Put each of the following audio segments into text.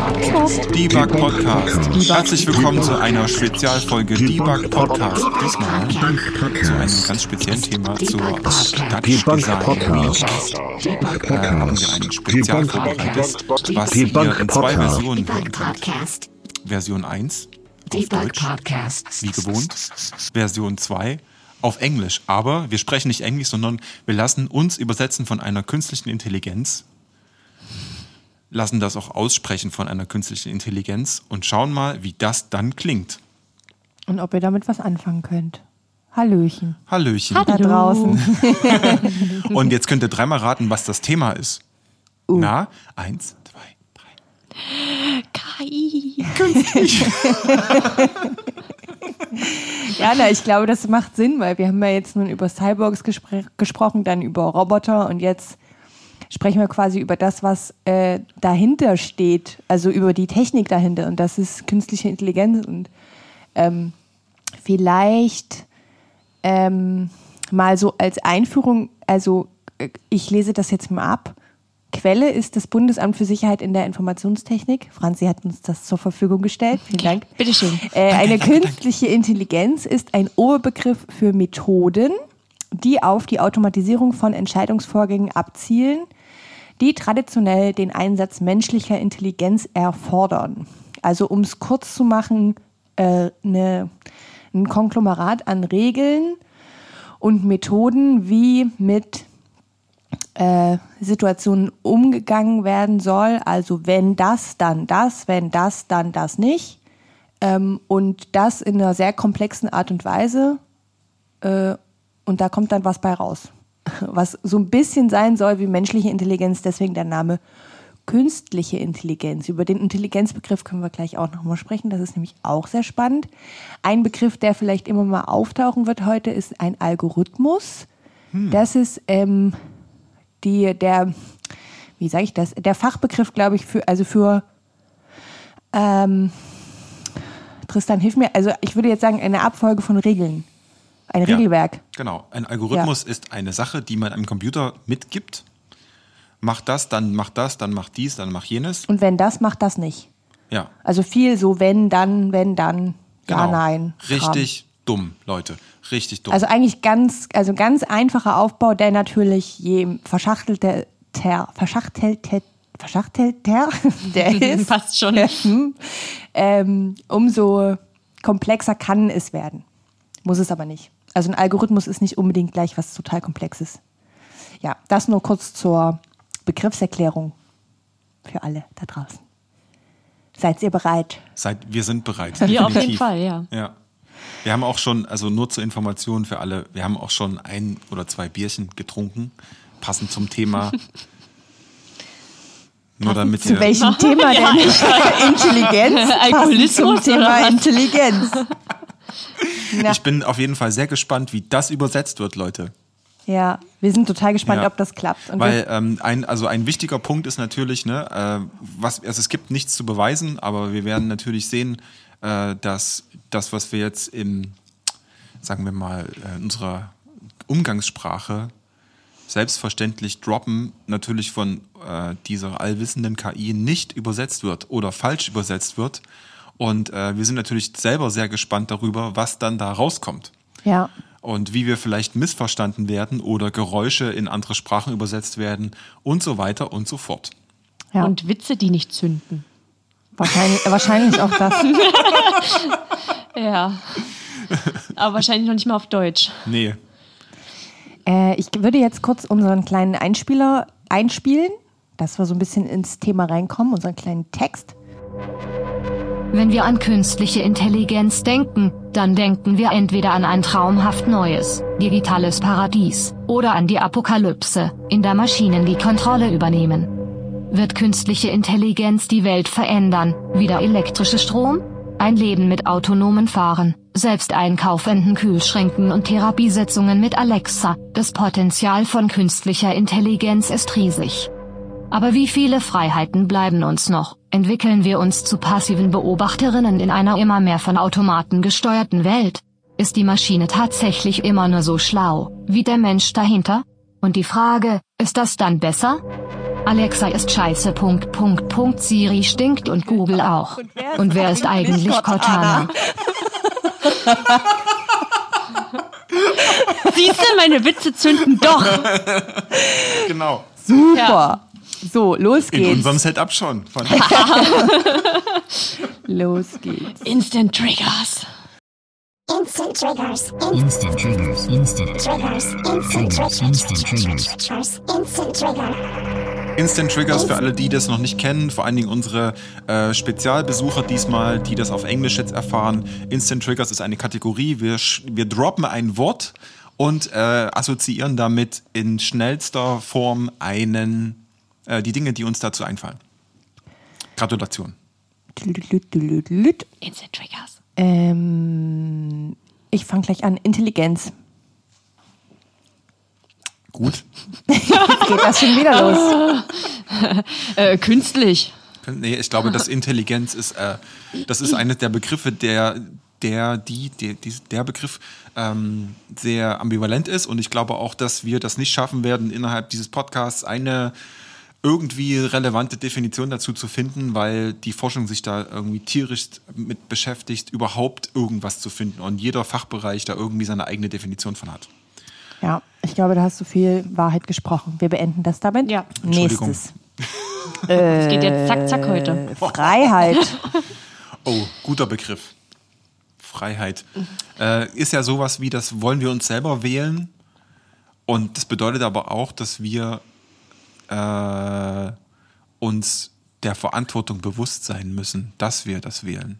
Debug Podcast. Herzlich willkommen zu einer Spezialfolge Debug Podcast. Diesmal zu einem ganz speziellen Thema zur Dutch Design Week. Äh, haben wir einen Spezial vorbereitet, was ihr in zwei Versionen hören könnt. Version 1 auf Deutsch, wie gewohnt. Version 2 auf Englisch. Aber wir sprechen nicht Englisch, sondern wir lassen uns übersetzen von einer künstlichen Intelligenz lassen das auch aussprechen von einer künstlichen Intelligenz und schauen mal, wie das dann klingt. Und ob ihr damit was anfangen könnt. Hallöchen. Hallöchen. Da draußen. Und jetzt könnt ihr dreimal raten, was das Thema ist. Uh. Na, eins, zwei, drei. KI. Ja, na, ich glaube, das macht Sinn, weil wir haben ja jetzt nun über Cyborgs gespr gesprochen, dann über Roboter und jetzt sprechen wir quasi über das, was äh, dahinter steht, also über die Technik dahinter und das ist künstliche Intelligenz und ähm, vielleicht ähm, mal so als Einführung, also äh, ich lese das jetzt mal ab. Quelle ist das Bundesamt für Sicherheit in der Informationstechnik. Franzi hat uns das zur Verfügung gestellt. Vielen Dank. Bitteschön. Äh, eine künstliche Intelligenz ist ein Oberbegriff für Methoden, die auf die Automatisierung von Entscheidungsvorgängen abzielen, die traditionell den Einsatz menschlicher Intelligenz erfordern. Also um es kurz zu machen, äh, eine, ein Konglomerat an Regeln und Methoden, wie mit äh, Situationen umgegangen werden soll. Also wenn das, dann das, wenn das, dann das nicht. Ähm, und das in einer sehr komplexen Art und Weise. Äh, und da kommt dann was bei raus. Was so ein bisschen sein soll wie menschliche Intelligenz, deswegen der Name künstliche Intelligenz. Über den Intelligenzbegriff können wir gleich auch nochmal sprechen. Das ist nämlich auch sehr spannend. Ein Begriff, der vielleicht immer mal auftauchen wird heute, ist ein Algorithmus. Das ist ähm, die, der, wie sage ich das, der Fachbegriff, glaube ich, für, also für, ähm, Tristan, hilf mir, also ich würde jetzt sagen, eine Abfolge von Regeln. Ein Ja. Regelwerk. Genau. Ein Algorithmus ist eine Sache, die man einem Computer mitgibt. Mach das, dann mach das, dann mach dies, dann mach jenes. Und wenn das, macht das nicht. Ja. Also viel so, wenn, dann, wenn, dann, ja, Genau. nein. Kram. Richtig dumm, Leute. Richtig dumm. Also eigentlich ganz, also ganz einfacher Aufbau, der natürlich je verschachtelter, ter, verschachtelter, verschachtelter der ist, Passt schon. Hm. ähm, umso komplexer kann es werden. Muss es aber nicht. Also ein Algorithmus ist nicht unbedingt gleich was total Komplexes. Ja, das nur kurz zur Begriffserklärung für alle da draußen. Seid ihr bereit? Seid, wir sind bereit. Wir auf jeden. Fall, ja. Ja. Wir haben auch schon, also nur zur Information für alle, wir haben auch schon ein oder zwei Bierchen getrunken, passend zum Thema. Nur damit Zu welchem Thema Ja, denn? Intelligenz? Passend Alkoholismus zum Thema? Intelligenz. Ja. ich bin auf jeden Fall sehr gespannt, wie das übersetzt wird, Leute. ja, wir sind total gespannt, Ja. ob das klappt. Und Weil ähm, ein, also ein wichtiger Punkt ist natürlich, ne, äh, was, also es gibt nichts zu beweisen, aber wir werden natürlich sehen, äh, dass das, was wir jetzt im, sagen wir mal, äh, in unserer Umgangssprache selbstverständlich droppen, natürlich von äh, dieser allwissenden KI nicht übersetzt wird oder falsch übersetzt wird. Und äh, wir sind natürlich selber sehr gespannt darüber, was dann da rauskommt ja, und wie wir vielleicht missverstanden werden oder Geräusche in andere Sprachen übersetzt werden und so weiter und so fort. ja. Und Witze, die nicht zünden. wahrscheinlich, wahrscheinlich auch das. Ja. Aber wahrscheinlich noch nicht mal auf Deutsch. Nee, Äh, ich würde jetzt kurz unseren kleinen Einspieler einspielen, dass wir so ein bisschen ins Thema reinkommen, unseren kleinen Text. Wenn wir an künstliche Intelligenz denken, dann denken wir entweder an ein traumhaft neues, digitales Paradies oder an die Apokalypse, in der Maschinen die Kontrolle übernehmen. Wird künstliche Intelligenz die Welt verändern, wie der elektrische Strom? Ein Leben mit autonomen Fahren, selbst einkaufenden Kühlschränken und Therapiesitzungen mit Alexa, das Potenzial von künstlicher Intelligenz ist riesig. Aber wie viele Freiheiten bleiben uns noch? Entwickeln wir uns zu passiven Beobachterinnen in einer immer mehr von Automaten gesteuerten Welt? Ist die Maschine tatsächlich immer nur so schlau, wie der Mensch dahinter? Und die Frage, ist das dann besser? Alexa ist scheiße. Punkt, Punkt, Punkt. Siri stinkt und Google auch. Und wer ist eigentlich Cortana? Siehst du, meine Witze zünden doch. Genau. Super. Ja. So, los In geht's. unserem Setup schon. Von Los geht's. Instant Triggers. Instant triggers. Instant triggers, instant Triggers. Instant triggers. instant triggers. Triggers. Instant trigger. Instant Triggers für alle, die das noch nicht kennen, vor allen Dingen unsere äh, Spezialbesucher diesmal, die das auf Englisch jetzt erfahren. Instant Triggers ist eine Kategorie. Wir, wir droppen ein Wort und äh, assoziieren damit in schnellster Form einen, äh, die Dinge, die uns dazu einfallen. Gratulation. Instant Triggers. Ähm, ich fange gleich an. Intelligenz. Gut. Geht das schon wieder los? Äh, künstlich. Nee, ich glaube, das Intelligenz ist, äh, das ist eines der Begriffe, der, der, die, der, die, der Begriff ähm, sehr ambivalent ist. Und ich glaube auch, dass wir das nicht schaffen werden, innerhalb dieses Podcasts eine irgendwie relevante Definition dazu zu finden, weil die Forschung sich da irgendwie tierisch mit beschäftigt, überhaupt irgendwas zu finden und jeder Fachbereich da irgendwie seine eigene Definition von hat. Ja, ich glaube, da hast du viel Wahrheit gesprochen. Wir beenden das damit. Ja. Entschuldigung. Nächstes. Es geht jetzt zack, zack heute. Freiheit. Oh, guter Begriff. Freiheit. Äh, ist ja sowas wie, das wollen wir uns selber wählen. Und das bedeutet aber auch, dass wir äh, uns der Verantwortung bewusst sein müssen, dass wir das wählen.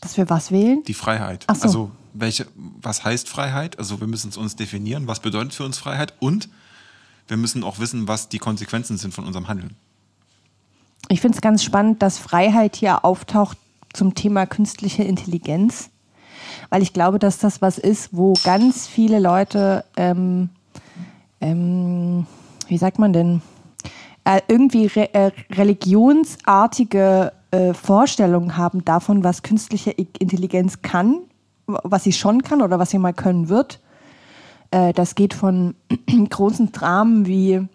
Dass wir was wählen? Die Freiheit. Ach so. Also, welche, was heißt Freiheit? Also, wir müssen es uns definieren, was bedeutet für uns Freiheit und wir müssen auch wissen, was die Konsequenzen sind von unserem Handeln. Ich finde es ganz spannend, dass Freiheit hier auftaucht zum Thema künstliche Intelligenz, weil ich glaube, dass das was ist, wo ganz viele Leute, ähm, ähm, wie sagt man denn, äh, irgendwie re äh, religionsartige äh, Vorstellungen haben davon, was künstliche Intelligenz kann, was sie schon kann oder was sie mal können wird. Äh, das geht von großen Dramen wie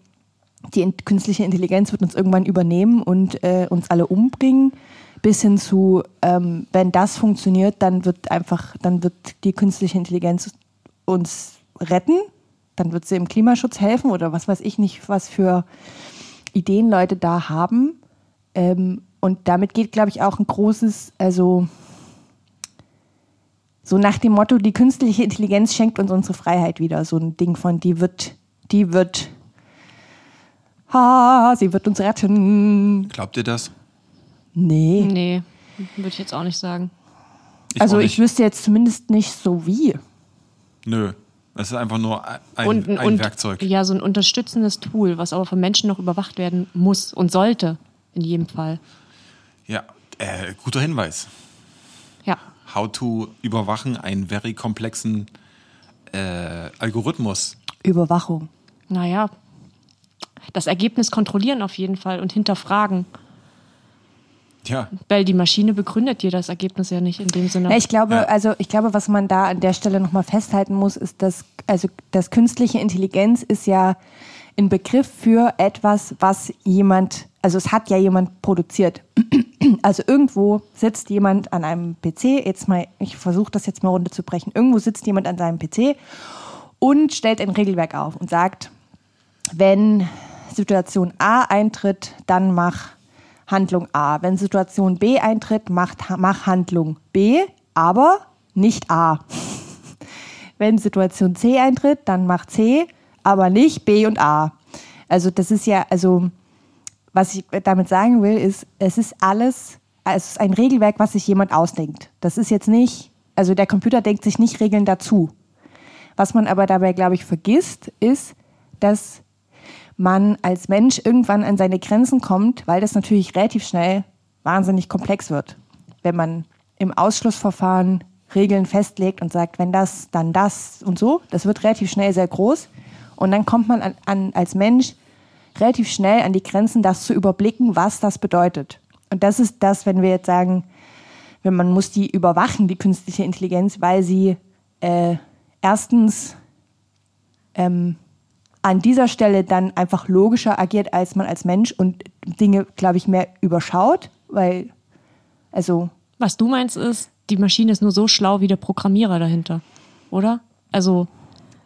die in- künstliche Intelligenz wird uns irgendwann übernehmen und äh, uns alle umbringen, bis hin zu, ähm, wenn das funktioniert, dann wird einfach, dann wird die künstliche Intelligenz uns retten, dann wird sie im Klimaschutz helfen oder was weiß ich nicht, was für Ideen Leute da haben. Ähm, und damit geht, glaube ich, auch ein großes, also so nach dem Motto, die künstliche Intelligenz schenkt uns unsere Freiheit wieder. So ein Ding von, die wird, die wird Ha, sie wird uns retten. Glaubt ihr das? Nee. Nee, würde ich jetzt auch nicht sagen. Ich also ich wüsste jetzt zumindest nicht so wie. Nö. Es ist einfach nur ein, und, ein und, Werkzeug. Ja, so ein unterstützendes Tool, was aber von Menschen noch überwacht werden muss und sollte. In jedem Fall. Ja, äh, guter Hinweis. Ja. How to überwachen einen very komplexen äh, Algorithmus. Überwachung. Naja. Das Ergebnis kontrollieren auf jeden Fall und hinterfragen. Ja, Weil die Maschine begründet dir das Ergebnis ja nicht in dem Sinne. Ja, ich glaube, Ja. also ich glaube, was man da an der Stelle nochmal festhalten muss, ist, dass also das künstliche Intelligenz ist ja ein Begriff für etwas, was jemand, also es hat ja jemand produziert. Also irgendwo sitzt jemand an einem PC, jetzt mal, ich versuche das jetzt mal runterzubrechen, irgendwo sitzt jemand an seinem PC und stellt ein Regelwerk auf und sagt, wenn Situation A eintritt, dann mach Handlung A. Wenn Situation B eintritt, mach, mach Handlung B, aber nicht A. Wenn Situation C eintritt, dann mach C, aber nicht B und A. Also das ist ja, also was ich damit sagen will, ist, es ist alles, es ist ein Regelwerk, was sich jemand ausdenkt. Das ist jetzt nicht, also der Computer denkt sich nicht Regeln dazu. Was man aber dabei, glaube ich, vergisst, ist, dass man als Mensch irgendwann an seine Grenzen kommt, weil das natürlich relativ schnell wahnsinnig komplex wird. Wenn man im Ausschlussverfahren Regeln festlegt und sagt, wenn das, dann das und so, das wird relativ schnell sehr groß. Und dann kommt man an, an, als Mensch relativ schnell an die Grenzen, das zu überblicken, was das bedeutet. Und das ist das, wenn wir jetzt sagen, wenn man muss die überwachen, die künstliche Intelligenz, weil sie äh, erstens ähm, an dieser Stelle dann einfach logischer agiert als man als Mensch und Dinge, glaube ich, mehr überschaut, weil, also, Was du meinst ist, die Maschine ist nur so schlau wie der Programmierer dahinter, oder? Also,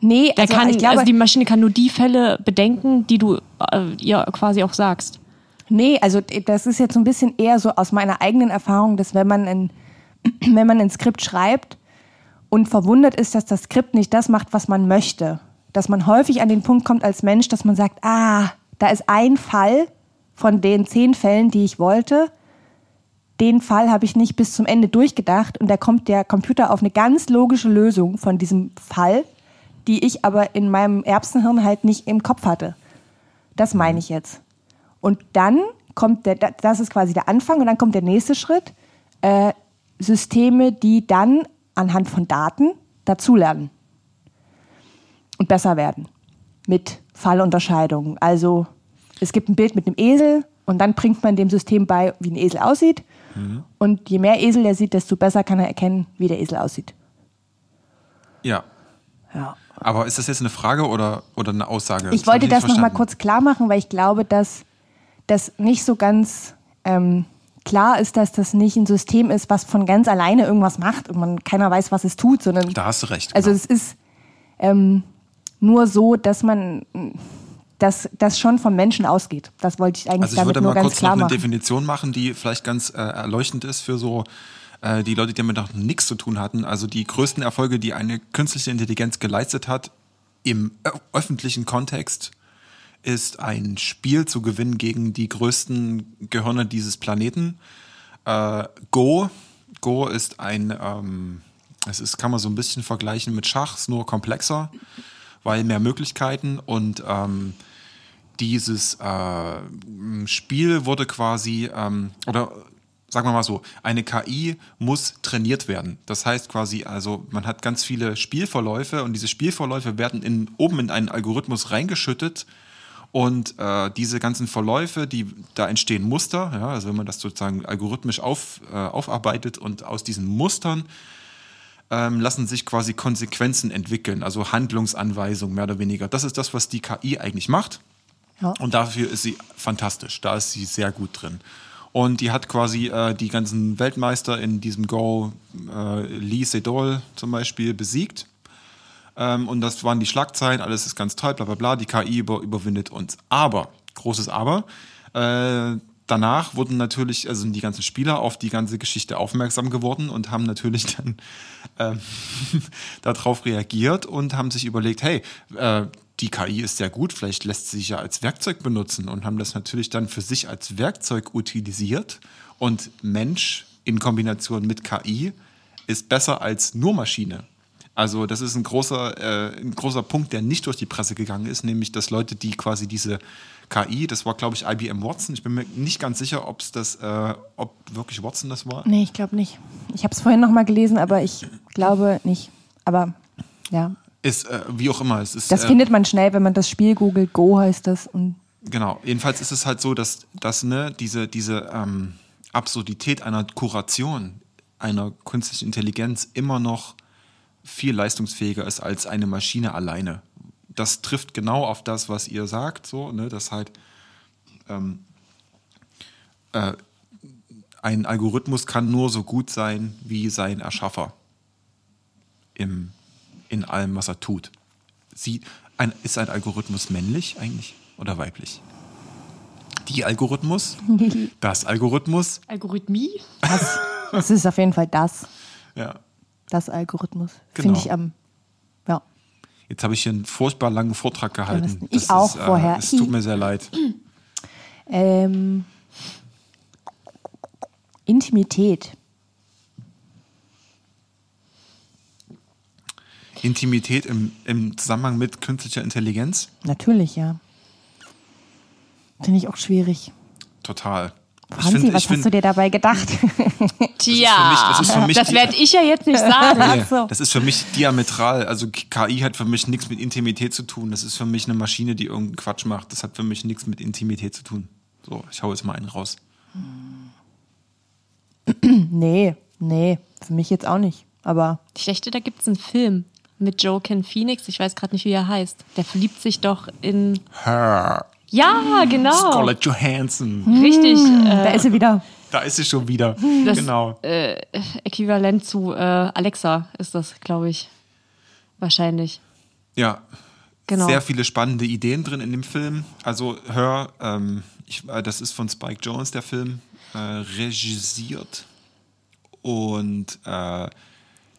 nee, also, kann, glaube, also die Maschine kann nur die Fälle bedenken, die du äh, ihr quasi auch sagst. Nee, also das ist jetzt so ein bisschen eher so aus meiner eigenen Erfahrung, dass wenn man ein, wenn man ein Skript schreibt und verwundert ist, dass das Skript nicht das macht, was man möchte, dass man häufig an den Punkt kommt als Mensch, dass man sagt, ah, da ist ein Fall von den zehn Fällen, die ich wollte, den Fall habe ich nicht bis zum Ende durchgedacht und da kommt der Computer auf eine ganz logische Lösung von diesem Fall, die ich aber in meinem Erbsenhirn halt nicht im Kopf hatte. Das meine ich jetzt. Und dann kommt der, das ist quasi der Anfang und dann kommt der nächste Schritt, äh, Systeme, die dann anhand von Daten dazulernen und besser werden mit Fallunterscheidungen. Also es gibt ein Bild mit einem Esel und dann bringt man dem System bei, wie ein Esel aussieht. Und je mehr Esel er sieht, desto besser kann er erkennen, wie der Esel aussieht. Ja. Ja. Aber ist das jetzt eine Frage oder, oder eine Aussage? Ich wollte hab das nochmal kurz klar machen, weil ich glaube, dass das nicht so ganz ähm, klar ist, dass das nicht ein System ist, was von ganz alleine irgendwas macht und man keiner weiß, was es tut, sondern Da hast du recht. also genau. es ist ähm, nur so, dass man dass das schon vom Menschen ausgeht. Das wollte ich eigentlich Also ich damit würde mal kurz noch eine. Definition machen, die vielleicht ganz äh, erleuchtend ist für so äh, die Leute, die damit noch nichts zu tun hatten. Also die größten Erfolge, die eine künstliche Intelligenz geleistet hat im öffentlichen Kontext, ist ein Spiel zu gewinnen gegen die größten Gehirne dieses Planeten. Äh, Go. Go ist ein, ähm, es ist, kann man so ein bisschen vergleichen mit Schach, ist nur komplexer, weil mehr Möglichkeiten und ähm, dieses äh, Spiel wurde quasi, ähm, oder sagen wir mal so, eine KI muss trainiert werden. Das heißt quasi, also man hat ganz viele Spielverläufe und diese Spielverläufe werden in, oben in einen Algorithmus reingeschüttet und äh, diese ganzen Verläufe, die da entstehen Muster, ja, also wenn man das sozusagen algorithmisch auf, äh, aufarbeitet und aus diesen Mustern ähm, lassen sich quasi Konsequenzen entwickeln, also Handlungsanweisungen mehr oder weniger. Das ist das, was die KI eigentlich macht. Ja. Und dafür ist sie fantastisch. Da ist sie sehr gut drin. Und die hat quasi äh, die ganzen Weltmeister in diesem Go, äh, Lee Sedol zum Beispiel, besiegt. Ähm, und das waren die Schlagzeilen, alles ist ganz toll, bla bla bla. Die KI über, überwindet uns. Aber, großes Aber, äh, danach wurden natürlich, also die ganzen Spieler auf die ganze Geschichte aufmerksam geworden und haben natürlich dann ähm, darauf reagiert und haben sich überlegt, hey, äh, die KI ist sehr gut, vielleicht lässt sie sich ja als Werkzeug benutzen und haben das natürlich dann für sich als Werkzeug utilisiert und Mensch in Kombination mit KI ist besser als nur Maschine. Also das ist ein großer, äh, ein großer Punkt, der nicht durch die Presse gegangen ist, nämlich dass Leute, die quasi diese KI, das war glaube ich IBM Watson, ich bin mir nicht ganz sicher, ob es das, äh, ob wirklich Watson das war. Nee, ich glaube nicht. Ich habe es vorhin noch mal gelesen, aber ich glaube nicht. Aber ja, Ist äh, wie auch immer, es ist das äh, findet man schnell, wenn man das Spiel googelt. Go heißt das. Und Genau, jedenfalls ist es halt so, dass, dass ne, diese, diese ähm, Absurdität einer Kuration, einer künstlichen Intelligenz immer noch viel leistungsfähiger ist als eine Maschine alleine. Das trifft genau auf das, was ihr sagt, so, ne, dass halt ähm, äh, ein Algorithmus kann nur so gut sein wie sein Erschaffer im, in allem, was er tut. Sie, ein, ist ein Algorithmus männlich eigentlich oder weiblich? Die Algorithmus? Das Algorithmus? Algorithmie? das, das ist auf jeden Fall das. Ja. Das Algorithmus. Genau. Finde ich am. Jetzt habe ich hier einen furchtbar langen Vortrag gehalten. das- ich auch vorher. Es tut mir sehr leid. Ähm, Intimität. Intimität im, im Zusammenhang mit künstlicher Intelligenz? Natürlich, ja. Finde ich auch schwierig. Total. Franzi, was hast du dir dabei gedacht? Tja, das ist für mich das die- werde ich ja jetzt nicht sagen. So. Das ist für mich diametral. Also KI hat für mich nichts mit Intimität zu tun. Das ist für mich eine Maschine, die irgendeinen Quatsch macht. Das hat für mich nichts mit Intimität zu tun. So, ich hau jetzt mal einen raus. nee, nee, für mich jetzt auch nicht. Aber Ich dachte, da gibt es einen Film mit Joaquin Phoenix. Ich weiß gerade nicht, wie er heißt. Der verliebt sich doch in. Her. Ja, genau. Scarlett Johansson. Richtig. Da Äh, ist sie wieder. Da ist sie schon wieder. Das- genau. äquivalent zu äh, Alexa ist das, glaube ich. Wahrscheinlich. Ja. Genau. Sehr viele spannende Ideen drin in dem Film. Also Hör, ähm, ich, äh, das ist von Spike Jones, der Film, äh, regisiert. Und äh,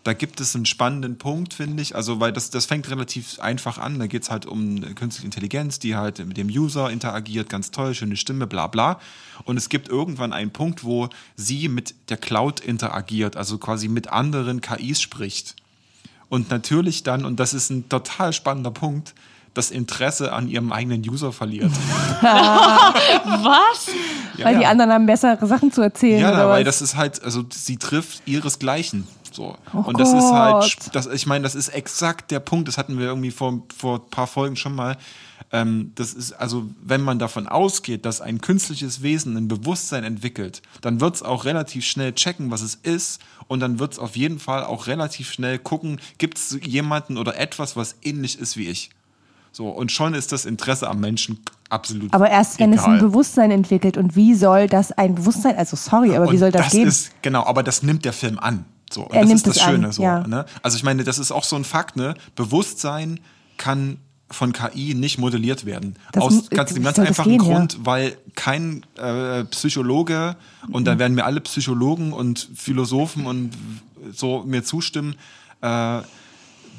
da gibt es einen spannenden Punkt, finde ich. Also, weil das, das fängt relativ einfach an. Da geht es halt um künstliche Intelligenz, die halt mit dem User interagiert, ganz toll, schöne Stimme, bla bla. Und es gibt irgendwann einen Punkt, wo sie mit der Cloud interagiert, also quasi mit anderen KIs spricht. Und natürlich dann, und das ist ein total spannender Punkt, das Interesse an ihrem eigenen User verliert. Was? weil die anderen haben bessere Sachen zu erzählen. Ja, oder weil was? das ist halt, also sie trifft ihresgleichen. So. Oh und das ist halt, Gott. das, ich meine, das ist exakt der Punkt, das hatten wir irgendwie vor, vor ein paar Folgen schon mal. Ähm, das ist, also, wenn man davon ausgeht, dass ein künstliches Wesen ein Bewusstsein entwickelt, dann wird es auch relativ schnell checken, was es ist. Und dann wird es auf jeden Fall auch relativ schnell gucken, gibt es jemanden oder etwas, was ähnlich ist wie ich. So, und schon ist das Interesse am Menschen absolut. Aber erst wenn es ein egal. Bewusstsein entwickelt. Und wie soll das ein Bewusstsein, also sorry, aber wie Und soll das, gehen? Ist, genau, aber das nimmt der Film an. So, Er das nimmt ist das an, Schöne. so, ja. ne? Also ich meine, das ist auch so ein Fakt, ne? Bewusstsein kann von KI nicht modelliert werden. Das Aus ganz, dem ganz einfachen gehen, ja? Grund, weil kein äh, Psychologe, und Mhm. da werden mir alle Psychologen und Philosophen und so mir zustimmen, äh,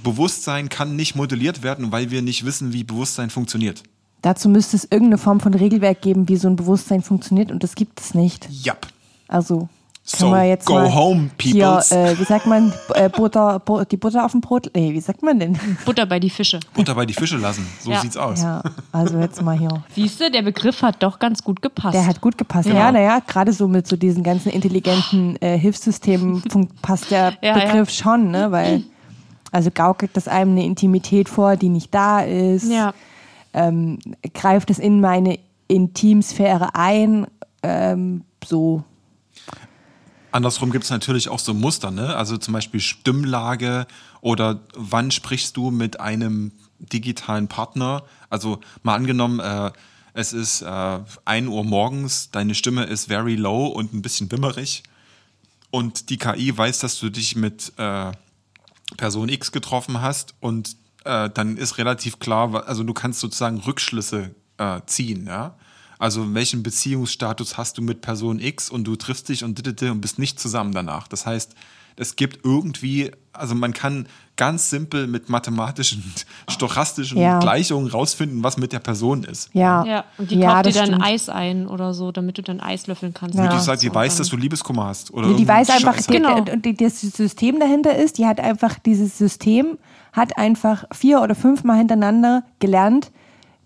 Bewusstsein kann nicht modelliert werden, weil wir nicht wissen, wie Bewusstsein funktioniert. Dazu müsste es irgendeine Form von Regelwerk geben, wie so ein Bewusstsein funktioniert. Und das gibt es nicht. Yep. Also So, wir jetzt go mal home, hier, peoples. äh, wie sagt man, äh, Butter, Bu- die Butter auf dem Brot, nee, wie sagt man denn? Butter bei die Fische. Butter bei die Fische lassen. So Ja. sieht's aus. Ja, also jetzt mal hier. Siehst du, der Begriff hat doch ganz gut gepasst. Der hat gut gepasst. Ja. Ja, naja, gerade so mit so diesen ganzen intelligenten äh, Hilfssystemen passt der Ja, Begriff schon, ne? Weil, also gaukelt das einem eine Intimität vor, die nicht da ist. ja. Ähm, greift es in meine Intimsphäre ein. Ähm, so. Andersrum gibt es natürlich auch so Muster, ne? Also zum Beispiel Stimmlage oder wann sprichst du mit einem digitalen Partner? Also mal angenommen, äh, es ist äh, 1 Uhr morgens, deine Stimme ist very low und ein bisschen wimmerig und die KI weiß, dass du dich mit äh, Person X getroffen hast und äh, dann ist relativ klar, also du kannst sozusagen Rückschlüsse äh, ziehen, ja. Also welchen Beziehungsstatus hast du mit Person X und du triffst dich und und bist nicht zusammen danach. Das heißt, es gibt irgendwie, also man kann ganz simpel mit mathematischen, stochastischen Ja. Gleichungen rausfinden, was mit der Person ist. Ja. Ja, und die ja, kauft dir dann stimmt. Eis ein oder so, damit du dann Eis löffeln kannst. Ja. Die sagt, die So, weiß, dass du Liebeskummer hast. Oder die weiß einfach, Scheiß. die, Genau. und die, das System dahinter ist, die hat einfach, dieses System hat einfach vier oder fünfmal hintereinander gelernt,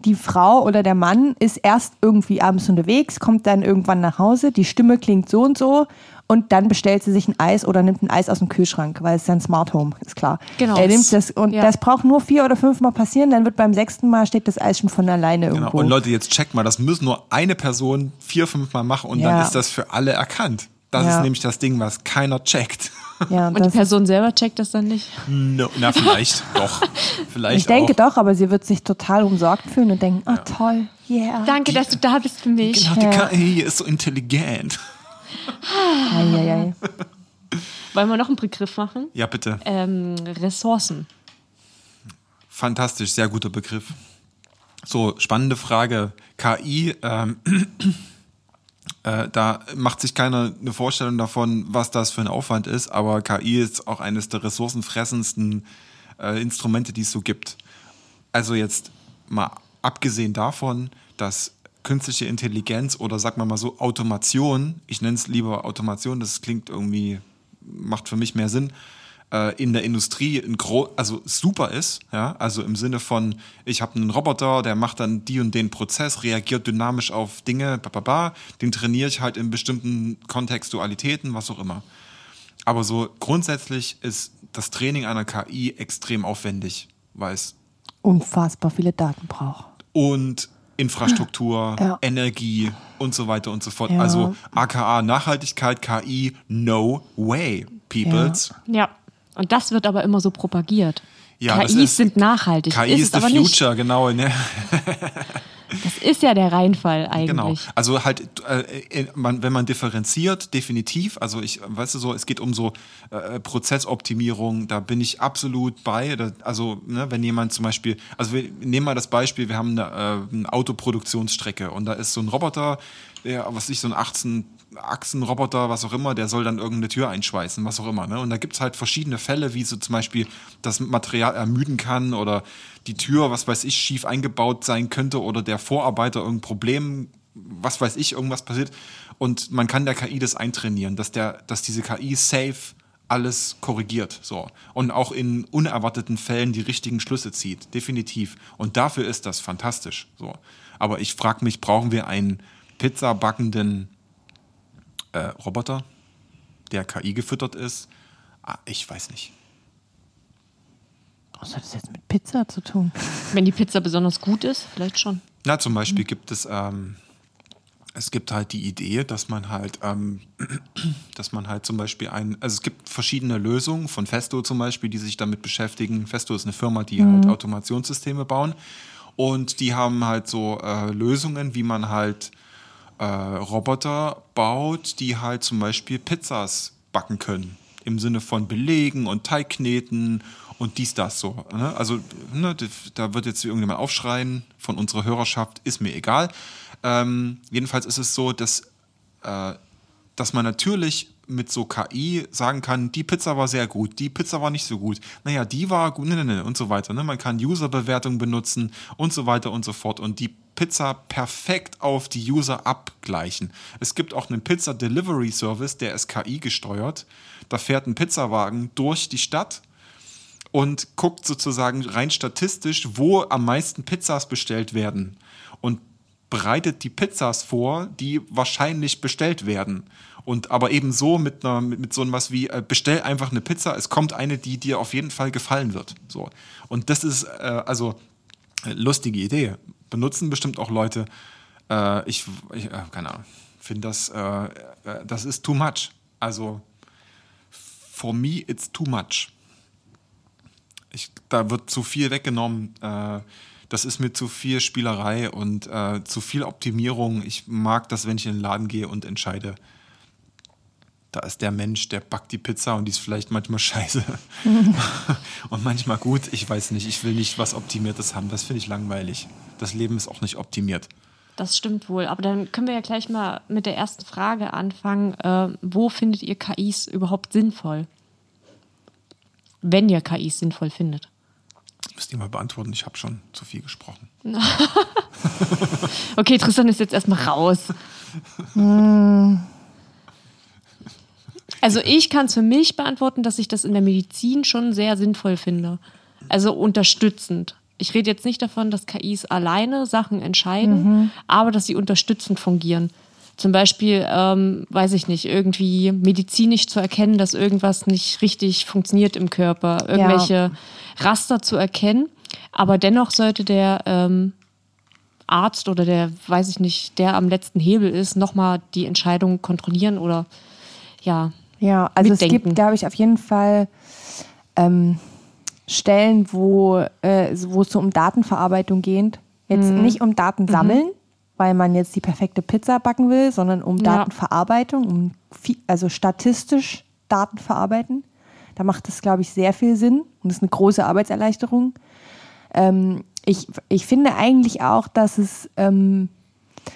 die Frau oder der Mann ist erst irgendwie abends unterwegs, kommt dann irgendwann nach Hause, die Stimme klingt so und so und dann bestellt sie sich ein Eis oder nimmt ein Eis aus dem Kühlschrank, weil es ist ein Smart Home, ist klar. Genau. Er nimmt das und Ja. das braucht nur vier oder fünfmal passieren, dann wird beim sechsten Mal steht das Eis schon von alleine Genau. irgendwo. Und Leute, jetzt checkt mal, das müssen nur eine Person vier, fünf Mal machen und dann Ja. ist das für alle erkannt. Das Ja. ist nämlich das Ding, was keiner checkt. Ja, Und die das, Person selber checkt das dann nicht. No, na, vielleicht doch. Vielleicht ich denke auch. doch, aber sie wird sich total umsorgt fühlen und denken, ah toll, yeah. Danke, dass du da bist für mich. Genau, die Ja. KI ist so intelligent. Eieiei. Wollen wir noch einen Begriff machen? Ja, bitte. Ähm, Ressourcen. Fantastisch, sehr guter Begriff. So, spannende Frage. KI, ähm, äh, da macht sich keiner eine Vorstellung davon, was das für ein Aufwand ist, aber KI ist auch eines der ressourcenfressendsten äh, Instrumente, die es so gibt. Also jetzt mal abgesehen davon, dass künstliche Intelligenz oder sag mal mal so Automation, ich nenne es lieber Automation, das klingt irgendwie, macht für mich mehr Sinn, äh, in der Industrie ein gro also super ist, ja, also im Sinne von, ich habe einen Roboter, der macht dann die und den Prozess, reagiert dynamisch auf Dinge, bababa, den trainiere ich halt in bestimmten Kontextualitäten, was auch immer. Aber so grundsätzlich ist das Training einer KI extrem aufwendig, weil es Unfassbar viele Daten braucht. und Infrastruktur, Ja. Energie und so weiter und so fort. Ja. Also aka Nachhaltigkeit, KI, no way, peoples. Ja. Und das wird aber immer so propagiert. Ja, KIs ist- sind nachhaltig. KI ist is es the aber nicht. future, genau. Ne? Das ist ja der Reinfall eigentlich. Genau. Also halt, äh, äh, man, wenn man differenziert, definitiv. Also ich, weißt du so, es geht um so äh, Prozessoptimierung. Da bin ich absolut bei. Da, also ne, wenn jemand zum Beispiel, also wir nehmen mal das Beispiel, wir haben eine, äh, eine Autoproduktionsstrecke und da ist so ein Roboter, der, was ich so ein 18 Achsenroboter, was auch immer, der soll dann irgendeine Tür einschweißen, was auch immer. Ne? Und da gibt es halt verschiedene Fälle, wie so zum Beispiel das Material ermüden kann oder die Tür, was weiß ich, schief eingebaut sein könnte oder der Vorarbeiter irgendein Problem, was weiß ich, irgendwas passiert. Und man kann der KI das eintrainieren, dass, der, dass diese KI safe alles korrigiert. So. Und auch in unerwarteten Fällen die richtigen Schlüsse zieht. Definitiv. Und dafür ist das fantastisch. So. Aber ich frage mich, brauchen wir einen pizzabackenden äh, Roboter, der KI gefüttert ist? Ah, ich weiß nicht. Was hat das jetzt mit Pizza zu tun? Wenn die Pizza besonders gut ist, vielleicht schon. Na, zum Beispiel gibt es, ähm, es gibt halt die Idee, dass man halt, ähm, dass man halt zum Beispiel ein, also es gibt verschiedene Lösungen von Festo zum Beispiel, die sich damit beschäftigen. Festo ist eine Firma, die halt Automationssysteme bauen und die haben halt so äh, Lösungen, wie man halt äh, Roboter baut, die halt zum Beispiel Pizzas backen können. Im Sinne von Belegen und Teigkneten und dies, das so. Ne? Also, ne, da wird jetzt irgendjemand aufschreien von unserer Hörerschaft, ist mir egal. Ähm, jedenfalls ist es so, dass, äh, dass man natürlich mit so KI sagen kann, die Pizza war sehr gut, die Pizza war nicht so gut. Naja, die war gut, ne, ne, ne, und so weiter. Ne? Man kann User-Bewertungen benutzen und so weiter und so fort und die Pizza perfekt auf die User abgleichen. Es gibt auch einen Pizza Delivery Service, der ist KI gesteuert. Da fährt ein Pizzawagen durch die Stadt und guckt sozusagen rein statistisch, wo am meisten Pizzas bestellt werden und bereitet die Pizzas vor, die wahrscheinlich bestellt werden. Und aber eben so mit einer mit, mit so was wie äh, bestell einfach eine Pizza, es kommt eine, die dir auf jeden Fall gefallen wird. So. Und das ist äh, also äh, lustige Idee. Benutzen bestimmt auch Leute. Äh, ich, ich äh, keine Ahnung, finde das äh, äh, das ist too much. Also for me it's too much ich, da wird zu viel weggenommen. Äh, das ist mir zu viel Spielerei und äh, zu viel Optimierung. Ich mag das, wenn ich in den Laden gehe und entscheide, da ist der Mensch, der backt die Pizza und die ist vielleicht manchmal scheiße und manchmal gut. Ich weiß nicht, ich will nicht was Optimiertes haben. Das finde ich langweilig. Das Leben ist auch nicht optimiert. Das stimmt wohl. Aber dann können wir ja gleich mal mit der ersten Frage anfangen. Äh, wo findet ihr KIs überhaupt sinnvoll? Wenn ihr KIs sinnvoll findet. Müsst ihr mal beantworten, ich habe schon zu viel gesprochen. Okay, Tristan ist jetzt erstmal raus. Also ich kann es für mich beantworten, dass ich das in der Medizin schon sehr sinnvoll finde. Also unterstützend. Ich rede jetzt nicht davon, dass KIs alleine Sachen entscheiden, aber dass sie unterstützend fungieren. Zum Beispiel, ähm, weiß ich nicht, irgendwie medizinisch zu erkennen, dass irgendwas nicht richtig funktioniert im Körper, irgendwelche Raster zu erkennen. Aber dennoch sollte der ähm, Arzt oder der, weiß ich nicht, der am letzten Hebel ist, nochmal die Entscheidung kontrollieren oder ja. Ja, also es Mitdenken. gibt, glaube ich, auf jeden Fall ähm, Stellen, wo, äh, wo es so um Datenverarbeitung geht. Jetzt Mhm. nicht um Daten sammeln, weil man jetzt die perfekte Pizza backen will, sondern um Ja. Datenverarbeitung, um also statistisch Daten verarbeiten. Da macht es, glaube ich, sehr viel Sinn und ist eine große Arbeitserleichterung. Ähm, ich, ich finde eigentlich auch, dass es ähm,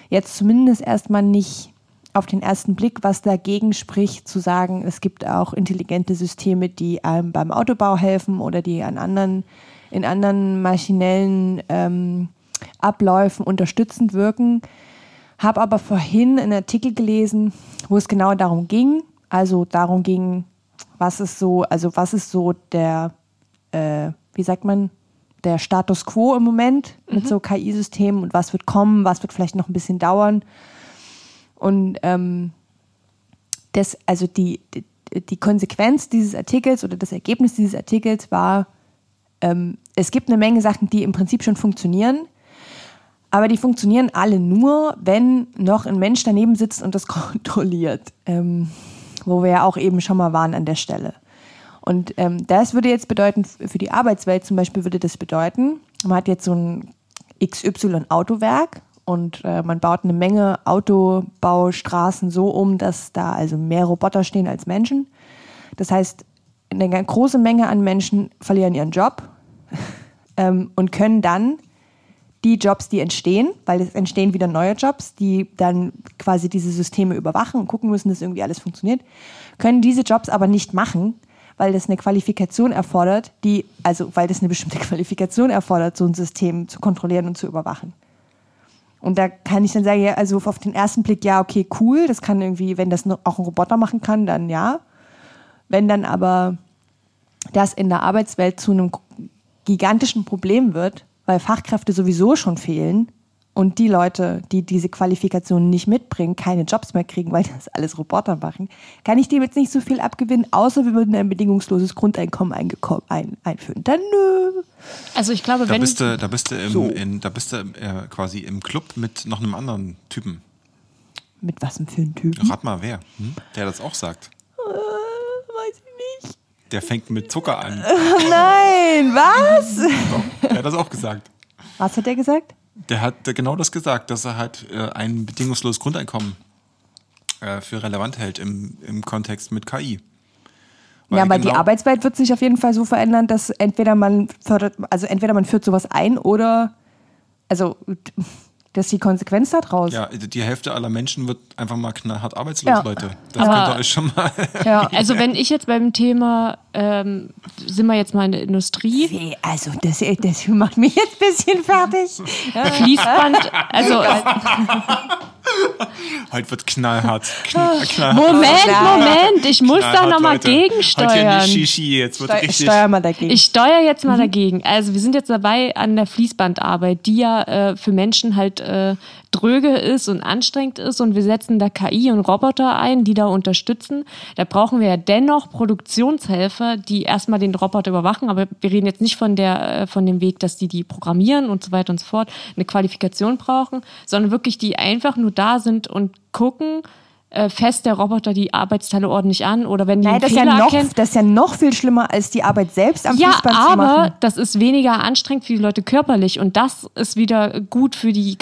jetzt zumindest erstmal nicht auf den ersten Blick, was dagegen spricht, zu sagen, es gibt auch intelligente Systeme, die einem beim Autobau helfen oder die an anderen, in anderen maschinellen ähm, Abläufen unterstützend wirken. Habe aber vorhin einen Artikel gelesen, wo es genau darum ging, also darum ging, was ist so, also was ist so der, äh, wie sagt man, der Status quo im Moment mit so KI-Systemen und was wird kommen, was wird vielleicht noch ein bisschen dauern. Und ähm, das, also die, die, Konsequenz dieses Artikels oder das Ergebnis dieses Artikels war, ähm, es gibt eine Menge Sachen, die im Prinzip schon funktionieren, aber die funktionieren alle nur, wenn noch ein Mensch daneben sitzt und das kontrolliert. Ähm, wo wir ja auch eben schon mal waren an der Stelle. Und ähm, das würde jetzt bedeuten, für die Arbeitswelt zum Beispiel würde das bedeuten, man hat jetzt so ein XY-Autowerk und äh, man baut eine Menge Autobaustraßen so um, dass da also mehr Roboter stehen als Menschen. Das heißt, eine große Menge an Menschen verlieren ihren Job ähm, und können dann die Jobs, die entstehen, weil es entstehen wieder neue Jobs, die dann quasi diese Systeme überwachen und gucken müssen, dass irgendwie alles funktioniert, können diese Jobs aber nicht machen, weil das eine Qualifikation erfordert, die, also weil das eine bestimmte Qualifikation erfordert, so ein System zu kontrollieren und zu überwachen. Und da kann ich dann sagen, ja, also auf den ersten Blick, ja, okay, cool, das kann irgendwie, wenn das auch ein Roboter machen kann, dann ja. Wenn dann aber das in der Arbeitswelt zu einem gigantischen Problem wird, weil Fachkräfte sowieso schon fehlen und die Leute, die diese Qualifikationen nicht mitbringen, keine Jobs mehr kriegen, weil das alles Roboter machen, kann ich dem jetzt nicht so viel abgewinnen, außer wir würden ein bedingungsloses Grundeinkommen ein, einführen. Dann nö. Also ich glaube, Da wenn bist du, da bist du, im, So. in, da bist du äh, quasi im Club mit noch einem anderen Typen. Mit was für ein Typ? Rat mal wer, hm? der das auch sagt. Äh, weiß ich nicht. Der fängt mit Zucker an. Nein, was? Der hat das auch gesagt. Was hat er gesagt? Der hat genau das gesagt, dass er halt äh, ein bedingungsloses Grundeinkommen äh, für relevant hält im, im Kontext mit KI. Weil ja, aber die genau- Arbeitswelt wird sich auf jeden Fall so verändern, dass entweder man fördert, also entweder man führt sowas ein oder, also, das ist die Konsequenz daraus. Ja, die Hälfte aller Menschen wird einfach mal knallhart arbeitslos, Ja. Leute. Das Aber- könnt ihr euch schon mal. Ja. also wenn ich jetzt beim Thema, ähm, sind wir jetzt mal in der Industrie, Also, das, das macht mich jetzt ein bisschen fertig. Fließband, also Heute wird knallhart. Kn knallhart Moment. Moment, ich muss da nochmal. Heute gegensteuern. nicht Shishi, jetzt wird Steu richtig. steuer mal dagegen. Ich steuere jetzt mal dagegen. Also wir sind jetzt dabei an der Fließbandarbeit, die ja äh, für Menschen halt äh, dröge ist und anstrengend ist und wir setzen da KI und Roboter ein, die da unterstützen. Da brauchen wir ja dennoch Produktionshelfer, die erstmal den Roboter überwachen, aber wir reden jetzt nicht von der äh, von dem Weg, dass die die programmieren und so weiter und so fort, eine Qualifikation brauchen, sondern wirklich die einfach nur da sind und gucken, äh, fest der Roboter die Arbeitsteile ordentlich an oder wenn die Nein, einen das ist, ja Fehler noch, erkennt, das ist ja noch viel schlimmer, als die Arbeit selbst am ja, Fließband zu aber machen. das ist weniger anstrengend für die Leute körperlich und das ist wieder gut für die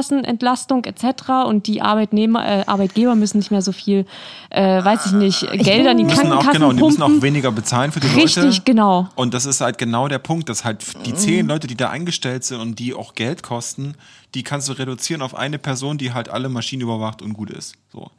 Krankenkassenentlastung etc. Und die Arbeitnehmer, äh, Arbeitgeber müssen nicht mehr so viel, äh, weiß ich nicht, Gelder in die müssen auch, Krankenkassen genau, die müssen pumpen. auch weniger bezahlen für die Richtig, Leute. genau. Und das ist halt genau der Punkt, dass halt die Mhm. zehn Leute, die da eingestellt sind und die auch Geld kosten, die kannst du reduzieren auf eine Person, die halt alle Maschinen überwacht und gut ist. So.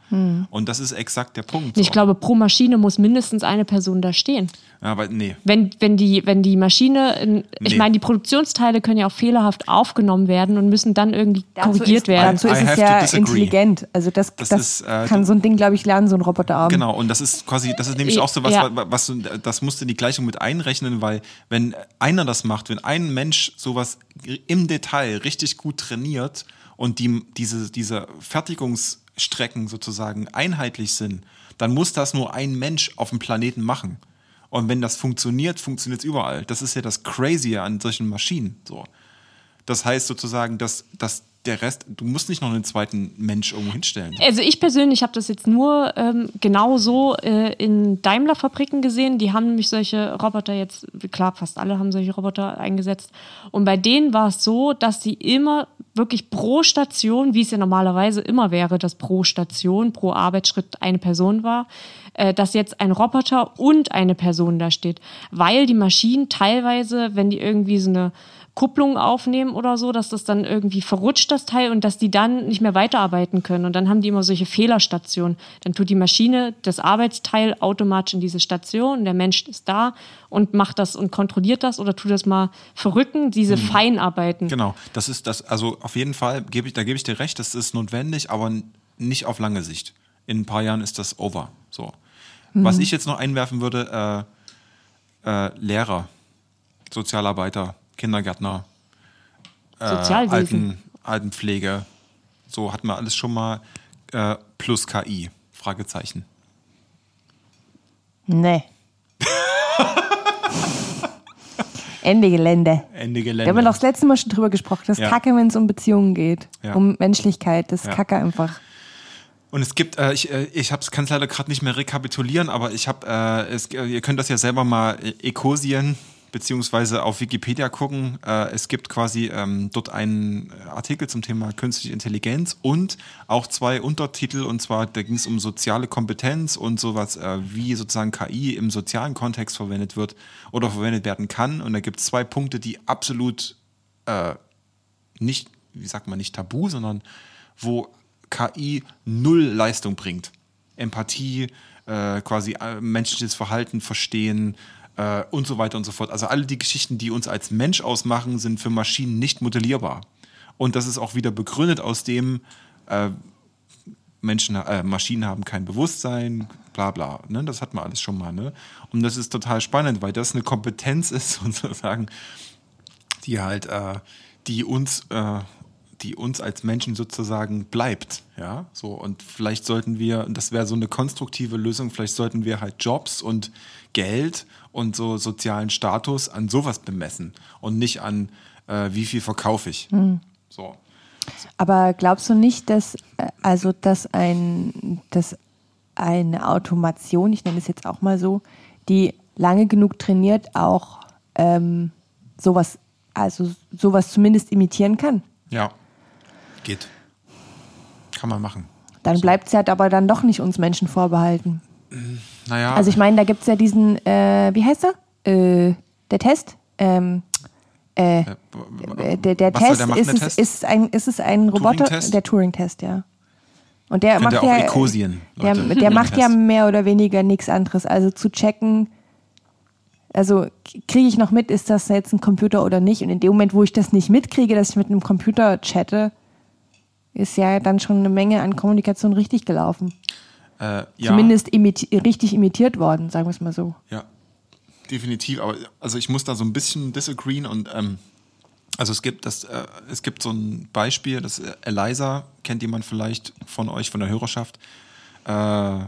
Und das ist exakt der Punkt. So. Ich glaube, pro Maschine muss mindestens eine Person da stehen. Ja, aber nee. Wenn, wenn, die, wenn die Maschine, in, ich Nee. meine, die Produktionsteile können ja auch fehlerhaft aufgenommen werden und müssen dann irgendwie Dazu korrigiert ist, werden. Dazu I ist es ja intelligent. Also das, Das das, ist, äh, kann so ein Ding, glaube ich, lernen, so ein Roboterarm. Genau, und das ist quasi, das ist nämlich auch so was, Ja. was, was du- das musst du in die Gleichung mit einrechnen, weil wenn einer das macht, wenn ein Mensch sowas im Detail richtig gut trainiert und die, diese, diese Fertigungsstrecken sozusagen einheitlich sind, dann muss das nur ein Mensch auf dem Planeten machen. Und wenn das funktioniert, funktioniert es überall. Das ist ja das Crazy an solchen Maschinen. So. Das heißt sozusagen, dass, dass der Rest, du musst nicht noch einen zweiten Mensch irgendwo hinstellen. Also ich persönlich habe das jetzt nur ähm, genau so äh, in Daimler-Fabriken gesehen. Die haben nämlich solche Roboter jetzt, klar, fast alle haben solche Roboter eingesetzt. Und bei denen war es so, dass sie immer wirklich pro Station, wie es ja normalerweise immer wäre, dass pro Station, pro Arbeitsschritt eine Person war, äh, dass jetzt ein Roboter und eine Person da steht. Weil die Maschinen teilweise, wenn die irgendwie so eine Kupplung aufnehmen oder so, dass das dann irgendwie verrutscht, das Teil, und dass die dann nicht mehr weiterarbeiten können. Und dann haben die immer solche Fehlerstationen. Dann tut die Maschine das Arbeitsteil automatisch in diese Station, der Mensch ist da und macht das und kontrolliert das oder tut das mal verrücken, diese Feinarbeiten. Genau, das ist das, also auf jeden Fall, gebe ich, da gebe ich dir recht, das ist notwendig, aber nicht auf lange Sicht. In ein paar Jahren ist das over. So. Was ich jetzt noch einwerfen würde, äh, äh, Lehrer, Sozialarbeiter, Kindergärtner, äh. Alten, Altenpflege, so hat man alles schon mal äh, plus KI, Fragezeichen. Nee. Ende Gelände. Ende Wir Gelände. haben ja doch das letzte Mal schon drüber gesprochen. Das Ja. Kacke, wenn es um Beziehungen geht. Ja. Um Menschlichkeit. Das Ja. Kacke einfach. Und es gibt, äh, ich, äh, ich kann es leider gerade nicht mehr rekapitulieren, aber ich habe, äh, es- äh, ihr könnt das ja selber mal äh, Ecosien beziehungsweise auf Wikipedia gucken. Äh, es gibt quasi ähm, dort einen Artikel zum Thema künstliche Intelligenz und auch zwei Untertitel und zwar da ging es um soziale Kompetenz und sowas, äh, wie sozusagen KI im sozialen Kontext verwendet wird oder verwendet werden kann. Und da gibt es zwei Punkte, die absolut äh, nicht, wie sagt man, nicht tabu, sondern wo KI null Leistung bringt. Empathie, äh, quasi äh, menschliches Verhalten verstehen äh, und so weiter und so fort. Also alle die Geschichten, die uns als Mensch ausmachen, sind für Maschinen nicht modellierbar. Und das ist auch wieder begründet aus dem, äh, Menschen, äh, Maschinen haben kein Bewusstsein, bla bla. Ne? Das hat man alles schon mal. Ne? Und das ist total spannend, weil das eine Kompetenz ist, sozusagen, die halt, äh, die uns, äh, die uns als Menschen sozusagen bleibt, ja, so und vielleicht sollten wir, und das wäre so eine konstruktive Lösung, vielleicht sollten wir halt Jobs und Geld und so sozialen Status an sowas bemessen und nicht an äh, wie viel verkaufe ich. So. Aber glaubst du nicht, dass äh, also dass ein dass eine Automation, ich nenne es jetzt auch mal so, die lange genug trainiert, auch ähm, sowas, also sowas zumindest imitieren kann? Ja, geht. Kann man machen. Dann bleibt es ja aber dann doch nicht uns Menschen vorbehalten. Naja, Also ich meine, da gibt es ja diesen, äh, wie heißt er? Äh, der Test? Ähm, äh, äh, der, der was soll Test, der ist, der es, Test? ist ein, ist es ein Roboter? Turing-Test? Der Turing-Test, ja. Und der Könnt macht ja, Ecosien, der, der macht ja mehr oder weniger nichts anderes. Also zu checken, also kriege ich noch mit, ist das jetzt ein Computer oder nicht? Und in dem Moment, wo ich das nicht mitkriege, dass ich mit einem Computer chatte, ist ja dann schon eine Menge an Kommunikation richtig gelaufen. äh, ja. Zumindest imiti richtig imitiert worden, sagen wir es mal so. Ja, definitiv. Aber also ich muss da so ein bisschen disagreeen und ähm, also es gibt das, äh, es gibt so ein Beispiel, das äh, Eliza kennt jemand vielleicht von euch von der Hörerschaft. Äh,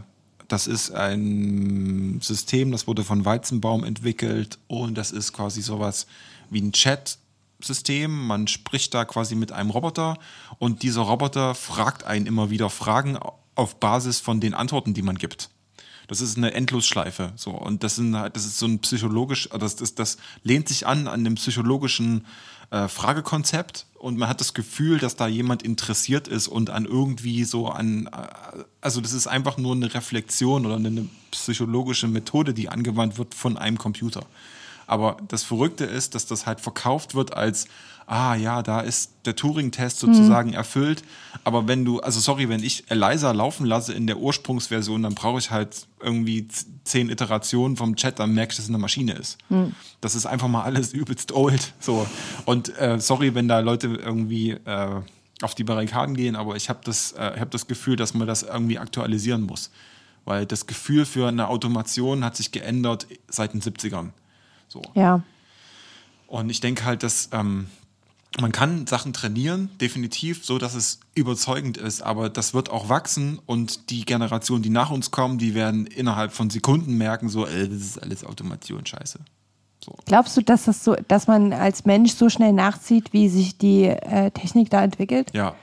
das ist ein System, das wurde von Weizenbaum entwickelt und das ist quasi sowas wie ein Chat-System. Man spricht da quasi mit einem Roboter und dieser Roboter fragt einen immer wieder Fragen auf Basis von den Antworten, die man gibt. Das ist eine Endlosschleife. So. Und das, sind, halt- das ist so ein psychologisch, das, das, das lehnt sich an an dem psychologischen äh, Fragekonzept und man hat das Gefühl, dass da jemand interessiert ist und an irgendwie so an, äh, also das ist einfach nur eine Reflexion oder eine psychologische Methode, die angewandt wird von einem Computer. Aber das Verrückte ist, dass das halt verkauft wird als, ah ja, da ist der Turing-Test sozusagen erfüllt. Aber wenn du, also sorry, wenn ich Eliza laufen lasse in der Ursprungsversion, dann brauche ich halt irgendwie zehn Iterationen vom Chat, dann merke ich, dass es eine Maschine ist. Das ist einfach mal alles übelst old. So. Und äh, sorry, wenn da Leute irgendwie äh, auf die Barrikaden gehen, aber ich habe das, äh, hab das Gefühl, dass man das irgendwie aktualisieren muss. Weil das Gefühl für eine Automation hat sich geändert seit den 70ern. So. Ja. Und ich denke halt, dass ähm, man kann Sachen trainieren, definitiv, so dass es überzeugend ist, aber das wird auch wachsen und die Generationen, die nach uns kommen, die werden innerhalb von Sekunden merken, so, ey, das ist alles Automation, scheiße. So. Glaubst du, dass das so, dass man als Mensch so schnell nachzieht, wie sich die äh, Technik da entwickelt? Ja,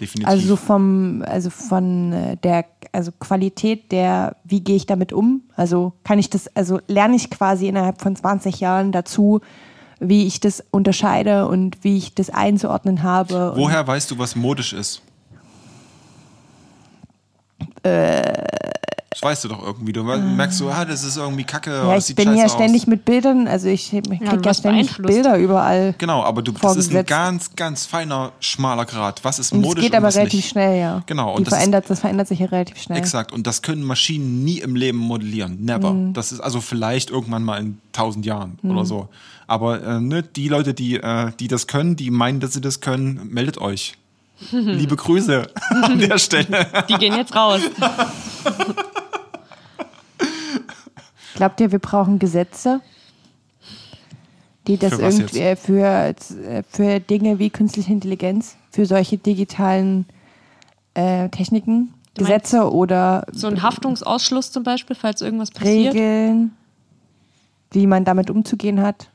definitiv. Also so vom, also von äh, der, also Qualität der, wie gehe ich damit um? Also kann ich das, also lerne ich quasi innerhalb von 20 Jahren dazu, wie ich das unterscheide und wie ich das einzuordnen habe. Woher weißt du, was modisch ist? Das weißt du doch irgendwie. Du merkst so, ah, das ist irgendwie kacke. ja, das ich sieht bin ja ständig aus. mit Bildern, also ich, ich krieg ja, wirst ständig. Bilder überall. Genau, aber du, das ist ein ganz, ganz feiner, schmaler Grad. Was ist modisch geht und aber was relativ nicht. schnell, ja. Genau, und das ist- verändert, das verändert sich ja relativ schnell. Exakt. Und das können Maschinen nie im Leben modellieren. Never. Mhm. Das ist also vielleicht irgendwann mal in tausend Jahren oder so. Aber äh, ne, die Leute, die, äh, die das können, die meinen, dass sie das können, meldet euch. Liebe Grüße an der Stelle. Die gehen jetzt raus. Glaubt ihr, wir brauchen Gesetze, die das Für irgendwie äh, für, äh, für Dinge wie künstliche Intelligenz, für solche digitalen äh, Techniken, Du meinst Gesetze oder So ein Haftungsausschluss zum Beispiel, falls irgendwas passiert. Regeln, wie man damit umzugehen hat,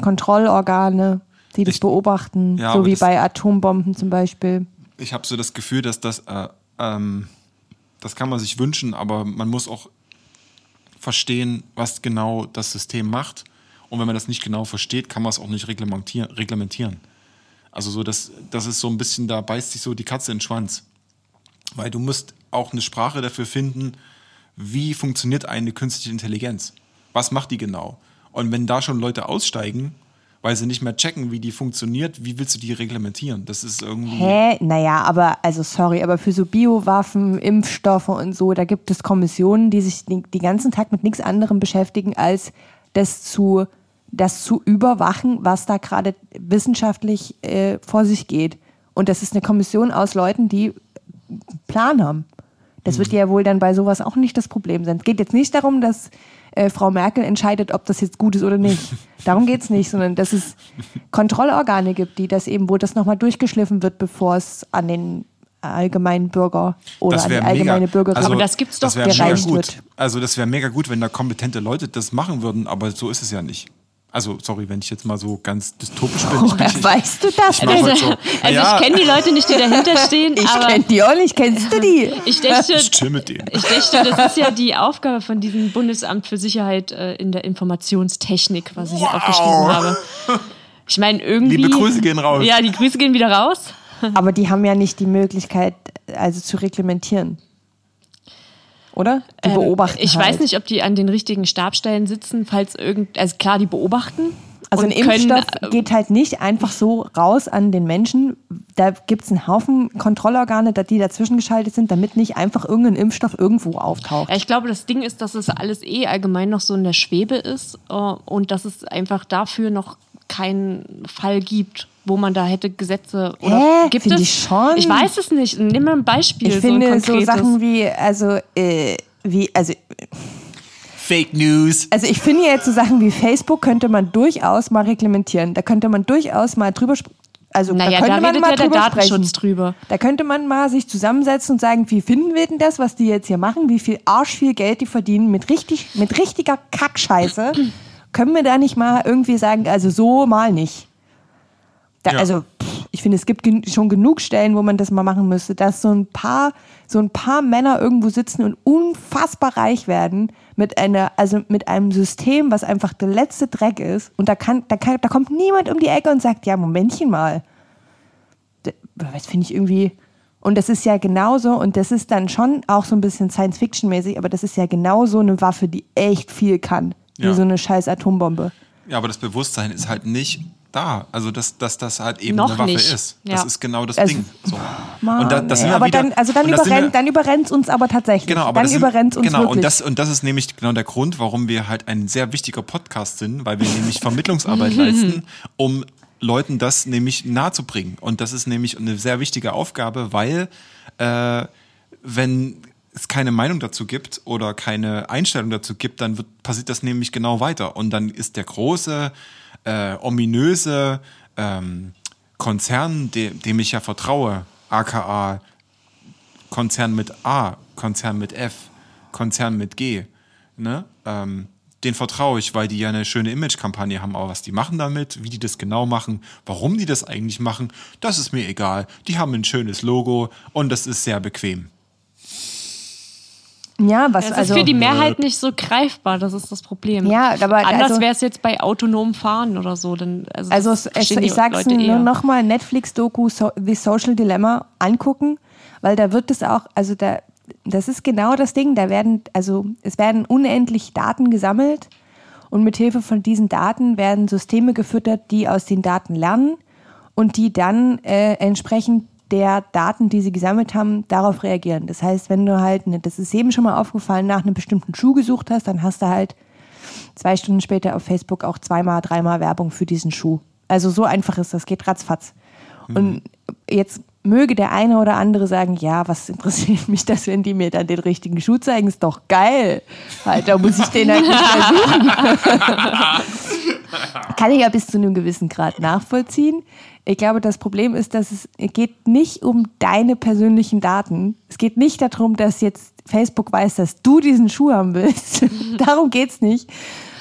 Kontrollorgane, die das Ich- beobachten, Ja, so wie das- bei Atombomben zum Beispiel. Ich habe so das Gefühl, dass das, äh, ähm, das kann man sich wünschen, aber man muss auch verstehen, was genau das System macht. Und wenn man das nicht genau versteht, kann man es auch nicht reglementieren. Also so, das, das ist so ein bisschen, da beißt sich so die Katze in den Schwanz. Weil du musst auch eine Sprache dafür finden, wie funktioniert eine künstliche Intelligenz? Was macht die genau? Und wenn da schon Leute aussteigen, weil sie nicht mehr checken, wie die funktioniert, wie willst du die reglementieren? Das ist irgendwie. Hä? Naja, aber, also sorry, aber für so Biowaffen, Impfstoffe und so, da gibt es Kommissionen, die sich den, den ganzen Tag mit nichts anderem beschäftigen, als das zu, das zu überwachen, was da gerade wissenschaftlich äh, vor sich geht. Und das ist eine Kommission aus Leuten, die Plan haben. Das wird ja wohl dann bei sowas auch nicht das Problem sein. Es geht jetzt nicht darum, dass äh, Frau Merkel entscheidet, ob das jetzt gut ist oder nicht. Darum geht's nicht, sondern dass es Kontrollorgane gibt, die das eben, wo das nochmal durchgeschliffen wird, bevor es an den allgemeinen Bürger oder an die allgemeine mega. Bürgerin Also, Aber das gibt's doch das gereicht gut. wird. Also das wäre mega gut, wenn da kompetente Leute das machen würden, aber so ist es ja nicht. Also sorry, wenn ich jetzt mal so ganz dystopisch bin. Woher ich, weißt du das denn? halt so, Also ja, ich kenne die Leute nicht, die dahinter stehen, Ich aber kenn die auch nicht, kennst du die? ich dachte, ich chill mit denen. ich dachte, das ist ja die Aufgabe von diesem Bundesamt für Sicherheit äh, in der Informationstechnik, was ich hier aufgeschrieben habe. Ich meine, irgendwie. Liebe Grüße gehen raus. Ja, die Grüße gehen wieder raus. Aber die haben ja nicht die Möglichkeit, also zu reglementieren. Oder? Die Ähm, beobachten. Ich halt. weiß nicht, ob die an den richtigen Stabstellen sitzen, falls irgend. Also klar, die beobachten. Also ein und können, Impfstoff äh, geht halt nicht einfach so raus an den Menschen. Da gibt es einen Haufen Kontrollorgane, die dazwischen geschaltet sind, damit nicht einfach irgendein Impfstoff irgendwo auftaucht. Ja, ich glaube, das Ding ist, dass es alles eh allgemein noch so in der Schwebe ist äh, und dass es einfach dafür noch keinen Fall gibt, wo man da hätte Gesetze oder Hä? gibt Find es? ich schon. Ich weiß es nicht. Nimm mal ein Beispiel. Ich so finde so. Sachen wie, also, äh, wie, also, Fake News. also ich finde jetzt so Sachen wie Facebook könnte man durchaus mal reglementieren. Da könnte man durchaus mal drüber sprechen. Also Naja, da da könnte man redet mal ja der drüber Datenschutz sprechen. drüber. Da könnte man mal sich zusammensetzen und sagen, wie finden wir denn das, was die jetzt hier machen? Wie viel Arsch viel Geld die verdienen mit richtig, mit richtiger Kackscheiße? Können wir da nicht mal irgendwie sagen, also so mal nicht? Da, Ja. Also pff, ich finde, es gibt gen schon genug Stellen, wo man das mal machen müsste, dass so ein paar, so ein paar Männer irgendwo sitzen und unfassbar reich werden mit einer, also mit einem System, was einfach der letzte Dreck ist. Und da kann, da kann, da kommt niemand um die Ecke und sagt, ja, Momentchen mal. Das finde ich irgendwie. Und das ist ja genauso, und das ist dann schon auch so ein bisschen Science-Fiction-mäßig, aber das ist ja genauso eine Waffe, die echt viel kann. Wie Ja. so eine scheiß Atombombe. Ja, aber das Bewusstsein ist halt nicht da. Also, dass, dass das halt eben Noch eine Waffe nicht. ist. Das Ja. ist genau das Also, Ding. So. Mann, und da, das ey, sind wir aber wieder, dann, also dann, das überrennt, dann überrennt uns aber tatsächlich. Genau, aber dann das überrennt uns genau, wirklich. und das, und das ist nämlich genau der Grund, warum wir halt ein sehr wichtiger Podcast sind, weil wir nämlich Vermittlungsarbeit leisten, um Leuten das nämlich nahezubringen. Und das ist nämlich eine sehr wichtige Aufgabe, weil äh, wenn es keine Meinung dazu gibt oder keine Einstellung dazu gibt, dann wird, passiert das nämlich genau weiter. Und dann ist der große, äh, ominöse ähm, Konzern, dem, dem ich ja vertraue, aka Konzern mit A, Konzern mit F, Konzern mit G, ne? Ähm, den vertraue ich, weil die ja eine schöne Image-Kampagne haben. Aber was die machen damit, wie die das genau machen, warum die das eigentlich machen, das ist mir egal. Die haben ein schönes Logo und das ist sehr bequem. Ja, was ist also. für die Mehrheit nicht so greifbar, das ist das Problem. Ja, aber Anders also- wäre es jetzt bei autonomem Fahren oder so. Dann, also Also das es, ich sag's Leute nur nochmal, Netflix-Doku so, The Social Dilemma angucken, weil da wird es auch, also da, das ist genau das Ding, da werden, also es werden unendlich Daten gesammelt und mit Hilfe von diesen Daten werden Systeme gefüttert, die aus den Daten lernen und die dann äh, entsprechend der Daten, die sie gesammelt haben, darauf reagieren. Das heißt, wenn du halt, ne, das ist eben schon mal aufgefallen, nach einem bestimmten Schuh gesucht hast, dann hast du halt zwei Stunden später auf Facebook auch zweimal, dreimal Werbung für diesen Schuh. Also so einfach ist das, geht ratzfatz. Und jetzt möge der eine oder andere sagen, ja, was interessiert mich das, wenn die mir dann den richtigen Schuh zeigen, ist doch geil. Da muss ich den halt nicht mehr suchen. Kann ich ja bis zu einem gewissen Grad nachvollziehen. Ich glaube, das Problem ist, dass es geht nicht um deine persönlichen Daten. Es geht nicht darum, dass jetzt Facebook weiß, dass du diesen Schuh haben willst. darum geht's nicht.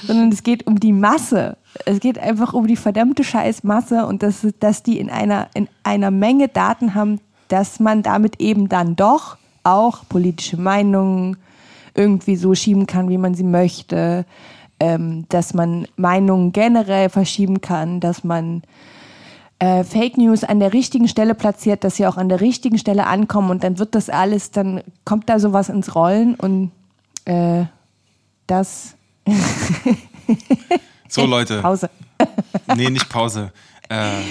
Sondern es geht um die Masse. Es geht einfach um die verdammte Scheißmasse und dass, dass die in einer, in einer Menge Daten haben, dass man damit eben dann doch auch politische Meinungen irgendwie so schieben kann, wie man sie möchte, ähm, dass man Meinungen generell verschieben kann, dass man äh, Fake News an der richtigen Stelle platziert, dass sie auch an der richtigen Stelle ankommen und dann wird das alles, dann kommt da sowas ins Rollen und äh, das So, Leute. Pause. Nee, nicht Pause. Äh,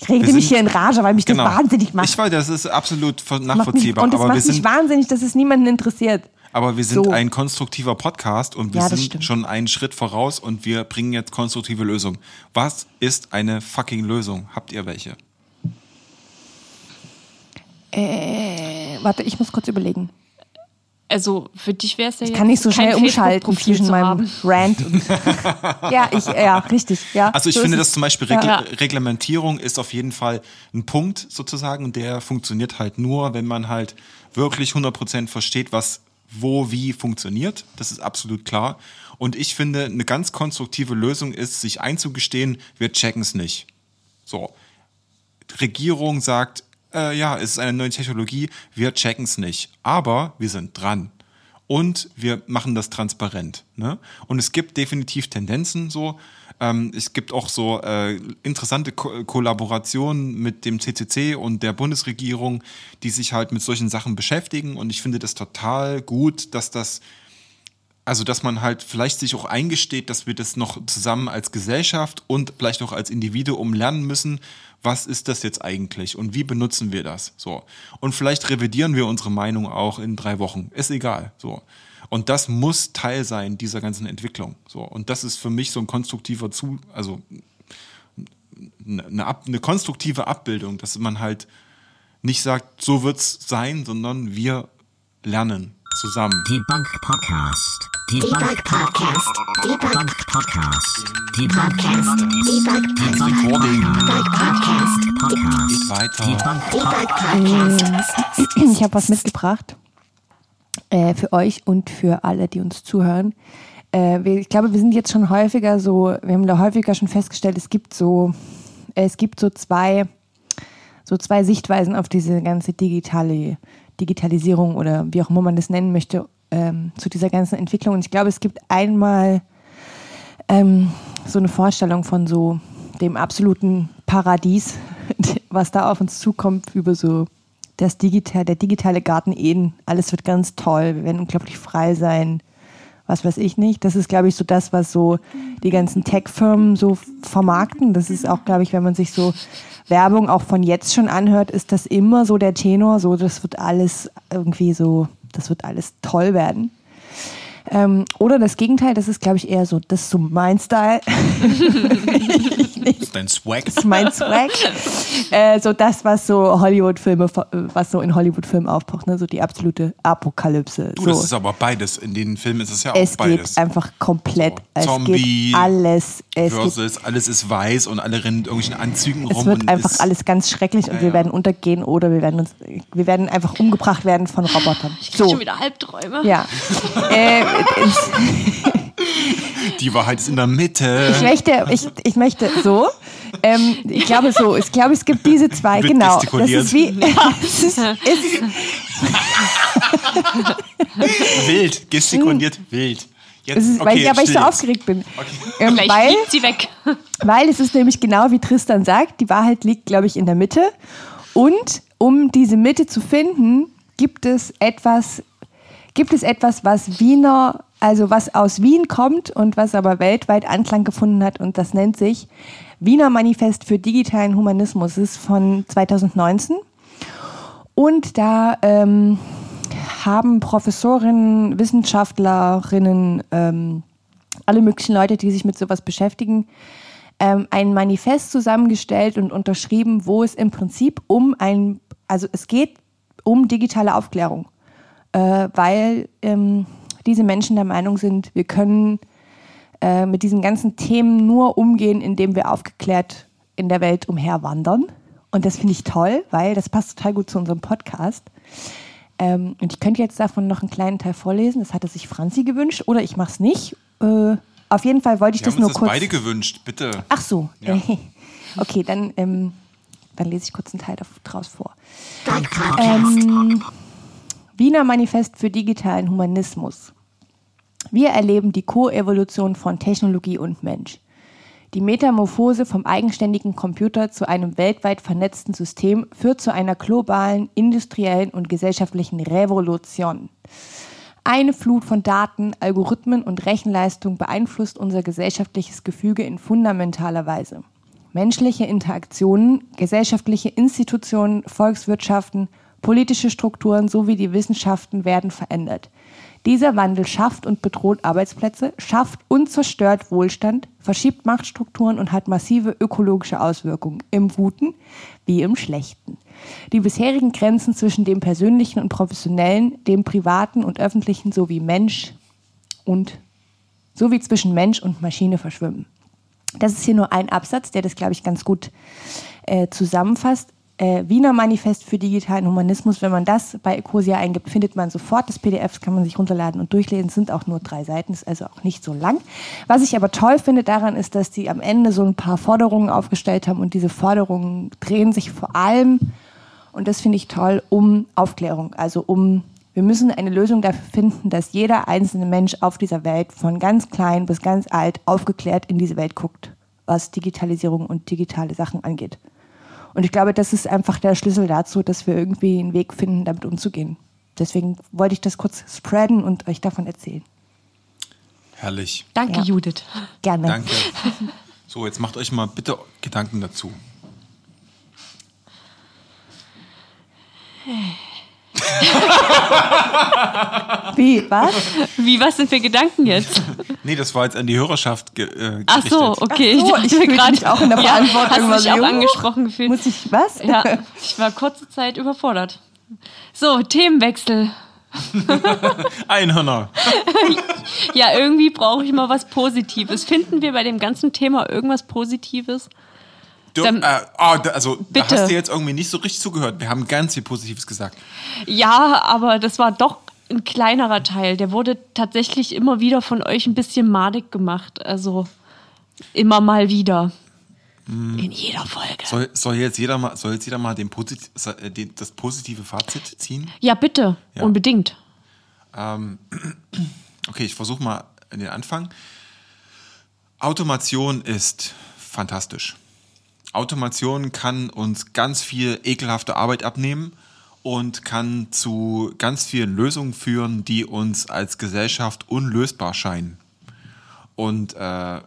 Ich rede mich hier in Rage, weil mich das genau. wahnsinnig macht. Ich weiß, das ist absolut Macht mich, nachvollziehbar. und es aber, wir macht mich sind, wahnsinnig, dass es niemanden interessiert. Aber wir sind So. ein konstruktiver Podcast und wir Ja, sind stimmt. schon einen Schritt voraus und wir bringen jetzt konstruktive Lösungen. Was ist eine fucking Lösung? Habt ihr welche? Äh, warte, ich muss kurz überlegen. Also für dich wäre es ja Ich kann nicht so schnell umschalten zwischen meinem. Rant und. ja, ich, ja, richtig. Ja, Also ich so finde, dass zum Beispiel Regl Ja. Reglementierung ist auf jeden Fall ein Punkt sozusagen und der funktioniert halt nur, wenn man halt wirklich 100% versteht, was wo wie funktioniert. Das ist absolut klar. Und ich finde, eine ganz konstruktive Lösung ist, sich einzugestehen, wir checken es nicht. So. Regierung sagt, äh, ja, es ist eine neue Technologie, wir checken es nicht. Aber wir sind dran. Und wir machen das transparent. Ne? Und es gibt definitiv Tendenzen so. Ähm, es gibt auch so äh, interessante Ko Kollaborationen mit dem CCC und der Bundesregierung, die sich halt mit solchen Sachen beschäftigen. Und ich finde das total gut, dass das also dass man halt vielleicht sich auch eingesteht, dass wir das noch zusammen als Gesellschaft und vielleicht auch als Individuum lernen müssen, was ist das jetzt eigentlich und wie benutzen wir das? So. Und vielleicht revidieren wir unsere Meinung auch in drei Wochen. Ist egal. So. Und das muss Teil sein dieser ganzen Entwicklung. So. Und das ist für mich so ein konstruktiver Zu, also eine, Ab- eine konstruktive Abbildung, dass man halt nicht sagt, so wird's sein, sondern wir lernen zusammen. Debunk Podcast. Debug Debunk Podcast. Debug Podcast. Podcast. Debug Das Recording Podcast. Podcast. geht weiter. Debunk Debug Podcast. Ich habe was mitgebracht äh, für euch und für alle, die uns zuhören. Äh, wir, ich glaube, wir sind jetzt schon häufiger so, wir haben da häufiger schon festgestellt, es gibt so, äh, es gibt so zwei, so zwei Sichtweisen auf diese ganze digitale Digitalisierung oder wie auch immer man das nennen möchte, ähm, zu dieser ganzen Entwicklung. Und ich glaube, es gibt einmal ähm, so eine Vorstellung von so dem absoluten Paradies, was da auf uns zukommt, über so das digital, der digitale Garten Eden. Alles wird ganz toll, wir werden unglaublich frei sein, was weiß ich nicht. Das ist, glaube ich, so das, was so die ganzen Tech-Firmen so vermarkten. Das ist auch, glaube ich, wenn man sich so Werbung auch von jetzt schon anhört, ist das immer so der Tenor, so das wird alles irgendwie so, das wird alles toll werden. Ähm, oder das Gegenteil, das ist, glaube ich, eher so, das ist so mein Style. Das ist dein Swag. Das ist mein Swag. äh, so das, was so Hollywood-Filme, was so in Hollywood-Filmen aufpocht, ne? so die absolute Apokalypse. Du, so. das ist aber beides. In den Filmen ist es ja auch es beides. geht einfach komplett. So, es Zombie geht alles. Es, geht, Versus alles ist weiß und alle rennen in irgendwelchen Anzügen rum. es wird und einfach ist, alles ganz schrecklich und Ja, wir ja. werden untergehen oder wir werden uns, wir werden einfach umgebracht werden von Robotern. Ich krieg So. schon wieder Albträume. Ja. äh, es, Die Wahrheit ist in der Mitte. ich möchte, ich, ich möchte so. Ähm, ich glaube so, ich glaube, es gibt diese zwei, Wird genau. Das ist wie, es ist, es wild, gestikuliert, wild. Jetzt, es ist okay, weil, ich, ja, weil ich so aufgeregt bin. Ähm, Gleich weil, sie weg. weil es ist nämlich genau wie Tristan sagt, die Wahrheit liegt, glaube ich, in der Mitte. Und um diese Mitte zu finden, gibt es etwas, gibt es etwas, was Wiener, also was aus Wien kommt und was aber weltweit Anklang gefunden hat und das nennt sich Wiener Manifest für digitalen Humanismus. Ist von 2019 und da ähm, haben Professorinnen, Wissenschaftlerinnen, ähm, alle möglichen Leute, die sich mit sowas beschäftigen, ähm, ein Manifest zusammengestellt und unterschrieben, wo es im Prinzip um ein, also es geht um digitale Aufklärung, äh, weil ähm, diese Menschen der Meinung sind, wir können äh, mit diesen ganzen Themen nur umgehen, indem wir aufgeklärt in der Welt umherwandern. Und das finde ich toll, weil das passt total gut zu unserem Podcast. Ähm, und ich könnte jetzt davon noch einen kleinen Teil vorlesen. Das hatte sich Franzi gewünscht oder ich mache es nicht. Äh, auf jeden Fall wollte ich Wir das haben nur uns das kurz. beide gewünscht, bitte. Ach so. Ja. Okay, dann, ähm, dann lese ich kurz einen Teil daraus vor. Podcast. Ähm, Wiener Manifest für digitalen Humanismus. Wir erleben die Koevolution von Technologie und Mensch. Die Metamorphose vom eigenständigen Computer zu einem weltweit vernetzten System führt zu einer globalen, industriellen und gesellschaftlichen Revolution. Eine Flut von Daten, Algorithmen und Rechenleistung beeinflusst unser gesellschaftliches Gefüge in fundamentaler Weise. Menschliche Interaktionen, gesellschaftliche Institutionen, Volkswirtschaften, politische Strukturen sowie die Wissenschaften werden verändert. Dieser Wandel schafft und bedroht Arbeitsplätze, schafft und zerstört Wohlstand, verschiebt Machtstrukturen und hat massive ökologische Auswirkungen im Guten wie im Schlechten. Die bisherigen Grenzen zwischen dem persönlichen und professionellen, dem privaten und öffentlichen sowie Mensch und sowie zwischen Mensch und Maschine verschwimmen. Das ist hier nur ein Absatz, der das, glaube ich, ganz gut äh, zusammenfasst äh, Wiener Manifest für digitalen Humanismus. Wenn man das bei Ecosia eingibt, findet man sofort das PDF, kann man sich runterladen und durchlesen. Es sind auch nur drei Seiten, ist also auch nicht so lang. Was ich aber toll finde daran ist, dass die am Ende so ein paar Forderungen aufgestellt haben und diese Forderungen drehen sich vor allem, und das finde ich toll, um Aufklärung, also um wir müssen eine Lösung dafür finden, dass jeder einzelne Mensch auf dieser Welt von ganz klein bis ganz alt aufgeklärt in diese Welt guckt, was Digitalisierung und digitale Sachen angeht. Und ich glaube, das ist einfach der Schlüssel dazu, dass wir irgendwie einen Weg finden, damit umzugehen. Deswegen wollte ich das kurz spreaden und euch davon erzählen. Herrlich. Danke, Ja. Judith. Gerne. Danke. So, jetzt macht euch mal bitte Gedanken dazu. Wie, was? Wie, was sind für Gedanken jetzt? Nee, das war jetzt an die Hörerschaft ge äh, Ach so, okay. Ach so, ich fühlte grad- mich auch in der Verantwortung, Ja, hast dich auch angesprochen gefühlt. Muss ich was? Ja, ich war kurze Zeit überfordert. So, Themenwechsel. Einhörner. Ja, irgendwie brauche ich mal was Positives. Finden wir bei dem ganzen Thema irgendwas Positives? Du, Dann- äh, da, also, da Bitte. hast du jetzt irgendwie nicht so richtig zugehört. Wir haben ganz viel Positives gesagt. Ja, aber das war doch ein kleinerer Teil. Der wurde tatsächlich immer wieder von euch ein bisschen madig gemacht. Also immer mal wieder. In jeder Folge. Soll, soll, jetzt jeder mal, soll jetzt jeder mal den Posit äh, den, das positive Fazit ziehen? Ja, bitte. Ja. Unbedingt. Ähm, okay, ich versuche mal den Anfang. Automation ist fantastisch. Automation kann uns ganz viel ekelhafte Arbeit abnehmen und kann zu ganz vielen Lösungen führen, die uns als Gesellschaft unlösbar scheinen. Und äh,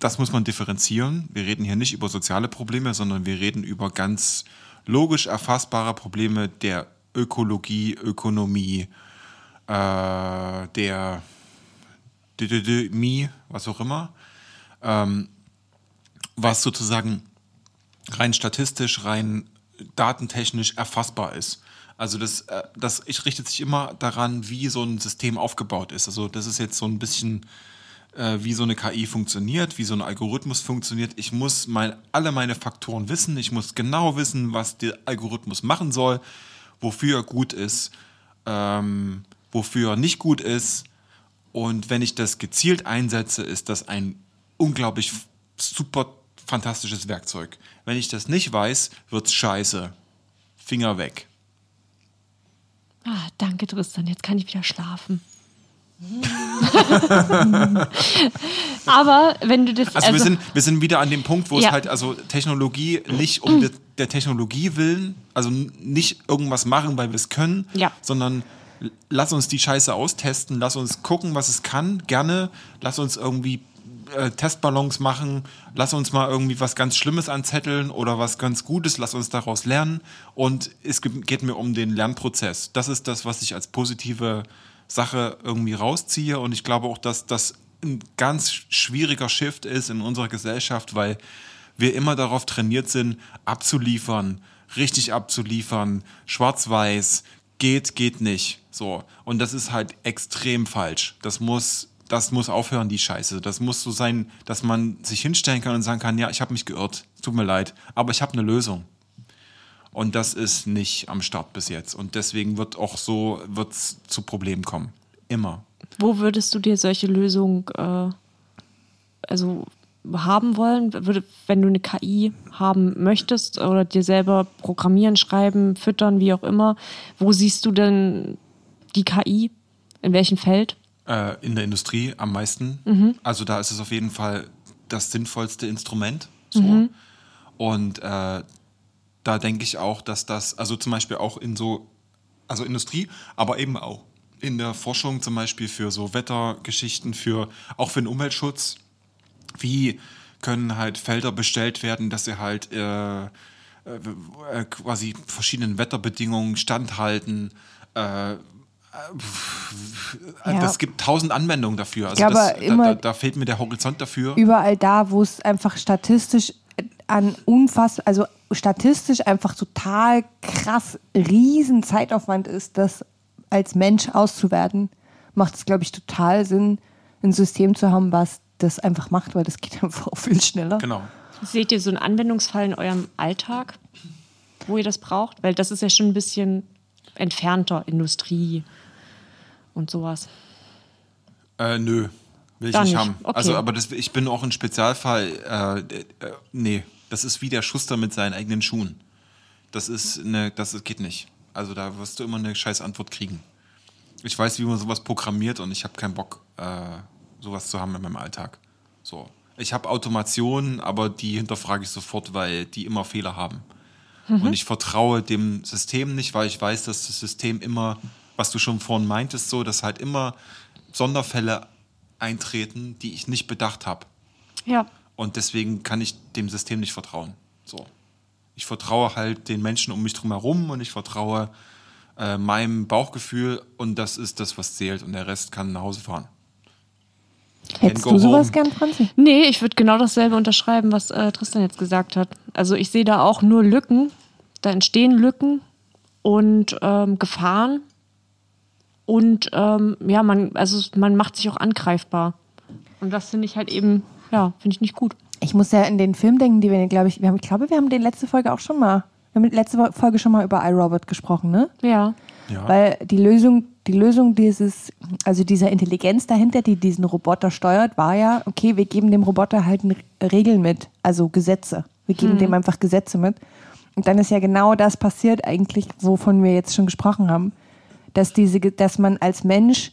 das muss man differenzieren. Wir reden hier nicht über soziale Probleme, sondern wir reden über ganz logisch erfassbare Probleme der Ökologie, Ökonomie, äh, der Mie, was auch immer, was sozusagen rein statistisch, rein datentechnisch erfassbar ist. Also das, äh, das ich richtet sich immer daran, wie so ein System aufgebaut ist. Also das ist jetzt so ein bisschen äh, wie so eine KI funktioniert, wie so ein Algorithmus funktioniert. Ich muss mein, alle meine Faktoren wissen. Ich muss genau wissen, was der Algorithmus machen soll, wofür er gut ist, ähm, wofür er nicht gut ist. Und wenn ich das gezielt einsetze, ist das ein unglaublich super fantastisches Werkzeug. Wenn ich das nicht weiß, wird's scheiße. Finger weg. Ah, danke, Tristan. Jetzt kann ich wieder schlafen. Aber wenn du das. Also, wir, sind, wir sind wieder an dem Punkt, wo Ja. es halt, also Technologie nicht um de, der Technologie willen, also nicht irgendwas machen, weil wir es können, Ja. sondern lass uns die Scheiße austesten, lass uns gucken, was es kann, gerne, lass uns irgendwie äh, Testballons machen, lass uns mal irgendwie was ganz Schlimmes anzetteln oder was ganz Gutes, lass uns daraus lernen und es ge- geht mir um den Lernprozess. Das ist das, was ich als positive Sache irgendwie rausziehe und ich glaube auch, dass das ein ganz schwieriger Shift ist in unserer Gesellschaft, weil wir immer darauf trainiert sind, abzuliefern, richtig abzuliefern, schwarz-weiß, geht, geht nicht. So. Und das ist halt extrem falsch. Das muss, das muss aufhören, die Scheiße. Das muss so sein, dass man sich hinstellen kann und sagen kann, ja, ich habe mich geirrt, tut mir leid, aber ich habe eine Lösung. Und das ist nicht am Start bis jetzt. Und deswegen wird auch so wird's zu Problemen kommen. Immer. Wo würdest du dir solche Lösungen, äh, also haben wollen, wenn du eine KI haben möchtest oder dir selber programmieren, schreiben, füttern, wie auch immer, wo siehst du denn die KI? In welchem Feld? Äh, in der Industrie am meisten. Mhm. Also da ist es auf jeden Fall das sinnvollste Instrument. So. Mhm. Und äh, da denke ich auch, dass das, also zum Beispiel auch in so, also Industrie, aber eben auch in der Forschung zum Beispiel für so Wettergeschichten, für auch für den Umweltschutz, wie können halt Felder bestellt werden, dass sie halt äh, äh, äh, quasi verschiedenen Wetterbedingungen standhalten. Äh, äh, Ja. Das gibt tausend Anwendungen dafür. Also Ja, das, immer- da, da, da fehlt mir der Horizont dafür. Überall da, wo es einfach statistisch an unfassbar, also statistisch einfach total krass riesen Zeitaufwand ist, das als Mensch auszuwerten, macht es, glaube ich, total Sinn, ein System zu haben, was das einfach macht, weil das geht einfach auch viel schneller. Genau. Seht ihr so einen Anwendungsfall in eurem Alltag, wo ihr das braucht? Weil das ist ja schon ein bisschen entfernter Industrie und sowas. Äh, nö, will ich Da nicht haben. Okay. Also, aber das, ich bin auch ein Spezialfall. Äh, äh, nee, das ist wie der Schuster mit seinen eigenen Schuhen. Das ist eine, das geht nicht. Also da wirst du immer eine scheiß Antwort kriegen. Ich weiß, wie man sowas programmiert und ich habe keinen Bock, äh, sowas zu haben in meinem Alltag. So. Ich habe Automationen, aber die hinterfrage ich sofort, weil die immer Fehler haben. Und ich vertraue dem System nicht, weil ich weiß, dass das System immer, was du schon vorhin meintest, so, dass halt immer Sonderfälle eintreten, die ich nicht bedacht habe. Ja. Und deswegen kann ich dem System nicht vertrauen. So. Ich vertraue halt den Menschen um mich drum herum und ich vertraue äh, meinem Bauchgefühl und das ist das, was zählt und der Rest kann nach Hause fahren. Hättest du sowas home. gern, Franzi? Nee, ich würde genau dasselbe unterschreiben, was äh, Tristan jetzt gesagt hat. Also ich sehe da auch nur Lücken. Da entstehen Lücken und ähm, Gefahren. Und ähm, ja, man, also man macht sich auch angreifbar. Und das finde ich halt eben, ja, finde ich nicht gut. Ich muss ja in den Film denken, die wir, glaube ich, wir haben, ich glaube, wir haben den letzte Folge auch schon mal, wir haben letzte Folge schon mal über iRobot gesprochen, ne? Ja. Ja. Weil die Lösung, die Lösung dieses, also dieser Intelligenz dahinter, die diesen Roboter steuert, war ja, okay, wir geben dem Roboter halt Regeln mit, also Gesetze. Wir geben dem einfach Gesetze mit. Und dann ist ja genau das passiert eigentlich, wovon wir jetzt schon gesprochen haben, dass diese, dass man als Mensch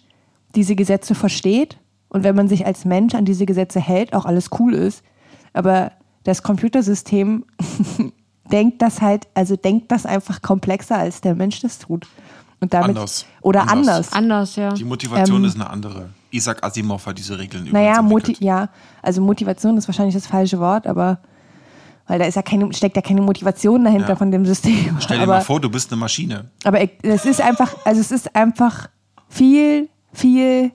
diese Gesetze versteht und wenn man sich als Mensch an diese Gesetze hält, auch alles cool ist. Aber das Computersystem denkt das halt, also denkt das einfach komplexer, als der Mensch das tut. Und damit, Anders. Oder Anders. anders. Anders, ja. Die Motivation Ähm, ist eine andere. Isaac Asimov hat diese Regeln Naja, übrigens entwickelt. ja, also Motivation ist wahrscheinlich das falsche Wort, aber weil da ist ja keine, steckt ja keine Motivation dahinter Ja. von dem System. Stell dir aber, mal vor, du bist eine Maschine. Aber es ist einfach, also es ist einfach viel, viel,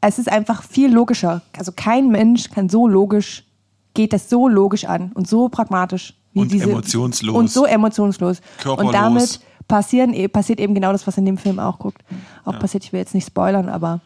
es ist einfach viel logischer. Also kein Mensch kann so logisch, geht das so logisch an und so pragmatisch. Wie Und diese, emotionslos. Und so emotionslos. Körperlos. Und damit passieren, e- passiert eben genau das, was in dem Film auch guckt. Auch passiert, ich will jetzt nicht spoilern, aber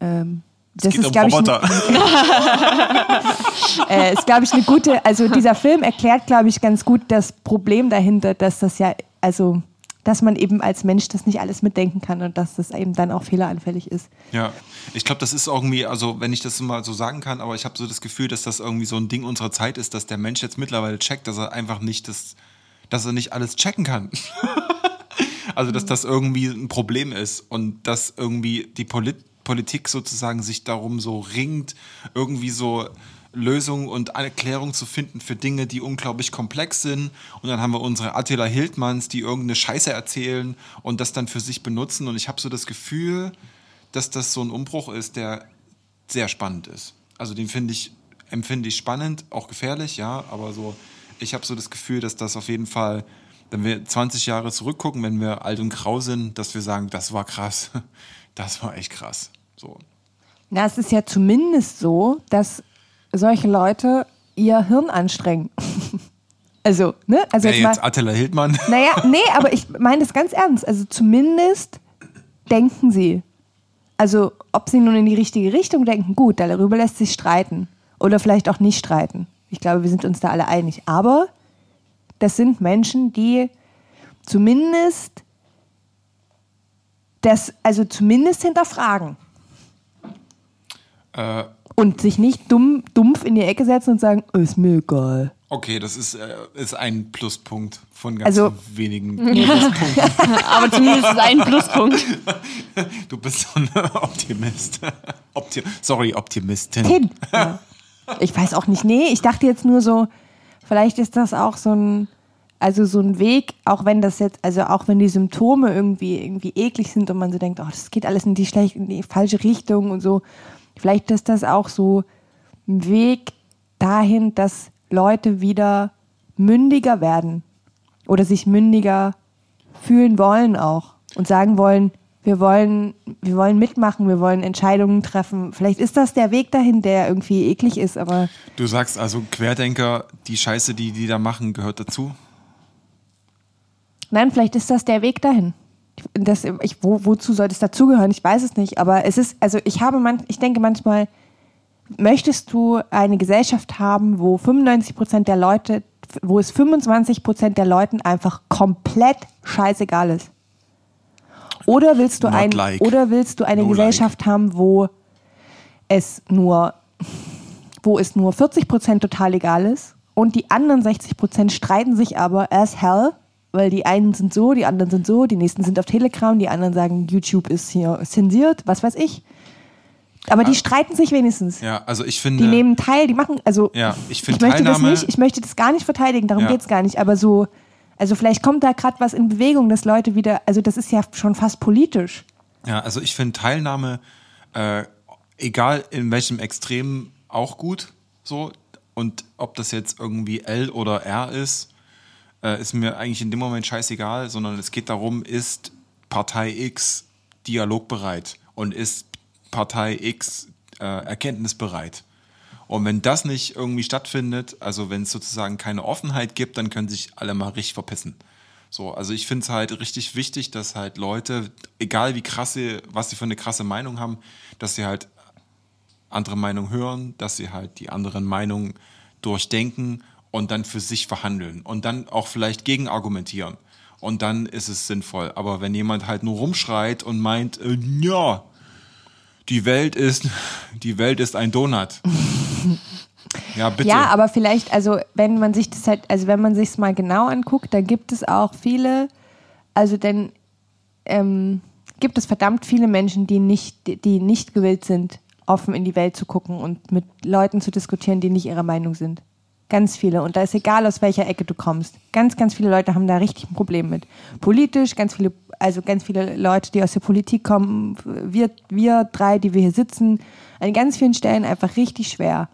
ähm, das ist, um glaube ich, äh, ist, glaube ich, eine gute, also dieser Film erklärt, glaube ich, ganz gut das Problem dahinter, dass das ja, also, dass man eben als Mensch das nicht alles mitdenken kann und dass das eben dann auch fehleranfällig ist. Ja, ich glaube, das ist irgendwie, also wenn ich das mal so sagen kann, aber ich habe so das Gefühl, dass das irgendwie so ein Ding unserer Zeit ist, dass der Mensch jetzt mittlerweile checkt, dass er einfach nicht das, dass er nicht alles checken kann. also dass das irgendwie ein Problem ist und dass irgendwie die Polit Politik sozusagen sich darum so ringt, irgendwie so Lösungen und Erklärungen zu finden für Dinge, die unglaublich komplex sind. Und dann haben wir unsere Attila Hildmanns, die irgendeine Scheiße erzählen und das dann für sich benutzen. Und ich habe so das Gefühl, dass das so ein Umbruch ist, der sehr spannend ist. Also den finde ich, empfinde ich spannend, auch gefährlich, ja, aber so, ich habe so das Gefühl, dass das auf jeden Fall, wenn wir 20 Jahre zurückgucken, wenn wir alt und grau sind, dass wir sagen, das war krass. Das war echt krass. So. Na, es ist ja zumindest so, dass solche Leute ihr Hirn anstrengen. also, ne? Also Wer jetzt mal, jetzt Attila Hildmann? Naja, nee, aber ich meine das ganz ernst. Also zumindest denken sie. Also ob sie nun in die richtige Richtung denken, gut, darüber lässt sich streiten. Oder vielleicht auch nicht streiten. Ich glaube, wir sind uns da alle einig. Aber das sind Menschen, die zumindest das, also zumindest hinterfragen. Äh, Und sich nicht dumm, dumpf in die Ecke setzen und sagen, ist mir egal. Okay, das ist, äh, ist ein Pluspunkt von ganz Also- wenigen Pluspunkten. Aber zumindest ist ein Pluspunkt. Du bist so ein Optimist. Opti Sorry, Optimistin. Hin. Ja. Ich weiß auch nicht, nee, ich dachte jetzt nur so, vielleicht ist das auch so ein, also so ein Weg, auch wenn das jetzt, also auch wenn die Symptome irgendwie, irgendwie eklig sind und man so denkt, oh, das geht alles in die schlecht, in die falsche Richtung und so. Vielleicht ist das auch so ein Weg dahin, dass Leute wieder mündiger werden oder sich mündiger fühlen wollen auch und sagen wollen, wir wollen, wir wollen mitmachen, wir wollen Entscheidungen treffen. Vielleicht ist das der Weg dahin, der irgendwie eklig ist, aber Du sagst also, Querdenker, die Scheiße, die die da machen, gehört dazu? nein, vielleicht ist das der Weg dahin. Das, ich, wo, wozu soll das dazugehören? Ich weiß es nicht, aber es ist, also ich habe man, ich denke manchmal, möchtest du eine Gesellschaft haben, wo 95 Prozent der Leute, wo es 25 Prozent der Leuten einfach komplett scheißegal ist? Oder willst du Not ein, like. oder willst du eine No Gesellschaft haben, wo es nur, wo es nur 40 Prozent total egal ist und die anderen 60 Prozent streiten sich aber as hell, weil die einen sind so, die anderen sind so, die nächsten sind auf Telegram, die anderen sagen, YouTube ist hier zensiert, was weiß ich. Aber die streiten sich wenigstens. Ja, also ich finde. Die nehmen teil, die machen, also Ja, ich finde möchte das Teilnahme- nicht, ich möchte das gar nicht verteidigen, darum Ja. geht's gar nicht, aber so, also vielleicht kommt da gerade was in Bewegung, dass Leute wieder, also das ist ja schon fast politisch. Ja, also ich finde Teilnahme, äh, egal in welchem Extrem, auch gut. So. Und ob das jetzt irgendwie L oder R ist, äh, ist mir eigentlich in dem Moment scheißegal, sondern es geht darum, ist Partei X dialogbereit und ist Partei X äh, erkenntnisbereit. Und wenn das nicht irgendwie stattfindet, also wenn es sozusagen keine Offenheit gibt, dann können sich alle mal richtig verpissen. So, also ich finde es halt richtig wichtig, dass halt Leute, egal wie krasse, was sie für eine krasse Meinung haben, dass sie halt andere Meinungen hören, dass sie halt die anderen Meinungen durchdenken und dann für sich verhandeln und dann auch vielleicht gegenargumentieren. Und dann ist es sinnvoll. Aber wenn jemand halt nur rumschreit und meint, äh, ja, die Welt ist, die Welt ist ein Donut. ja, bitte. Ja, aber vielleicht, also wenn man sich das halt, also wenn man sich es mal genau anguckt, dann gibt es auch viele, also denn ähm, gibt es verdammt viele Menschen, die nicht, die nicht gewillt sind, offen in die Welt zu gucken und mit Leuten zu diskutieren, die nicht ihrer Meinung sind. Ganz viele. Und da ist egal, aus welcher Ecke du kommst. Ganz, ganz viele Leute haben da richtig ein Problem mit. Politisch, ganz viele, also ganz viele Leute, die aus der Politik kommen, wir, wir drei, die wir hier sitzen, an ganz vielen Stellen einfach richtig schwer.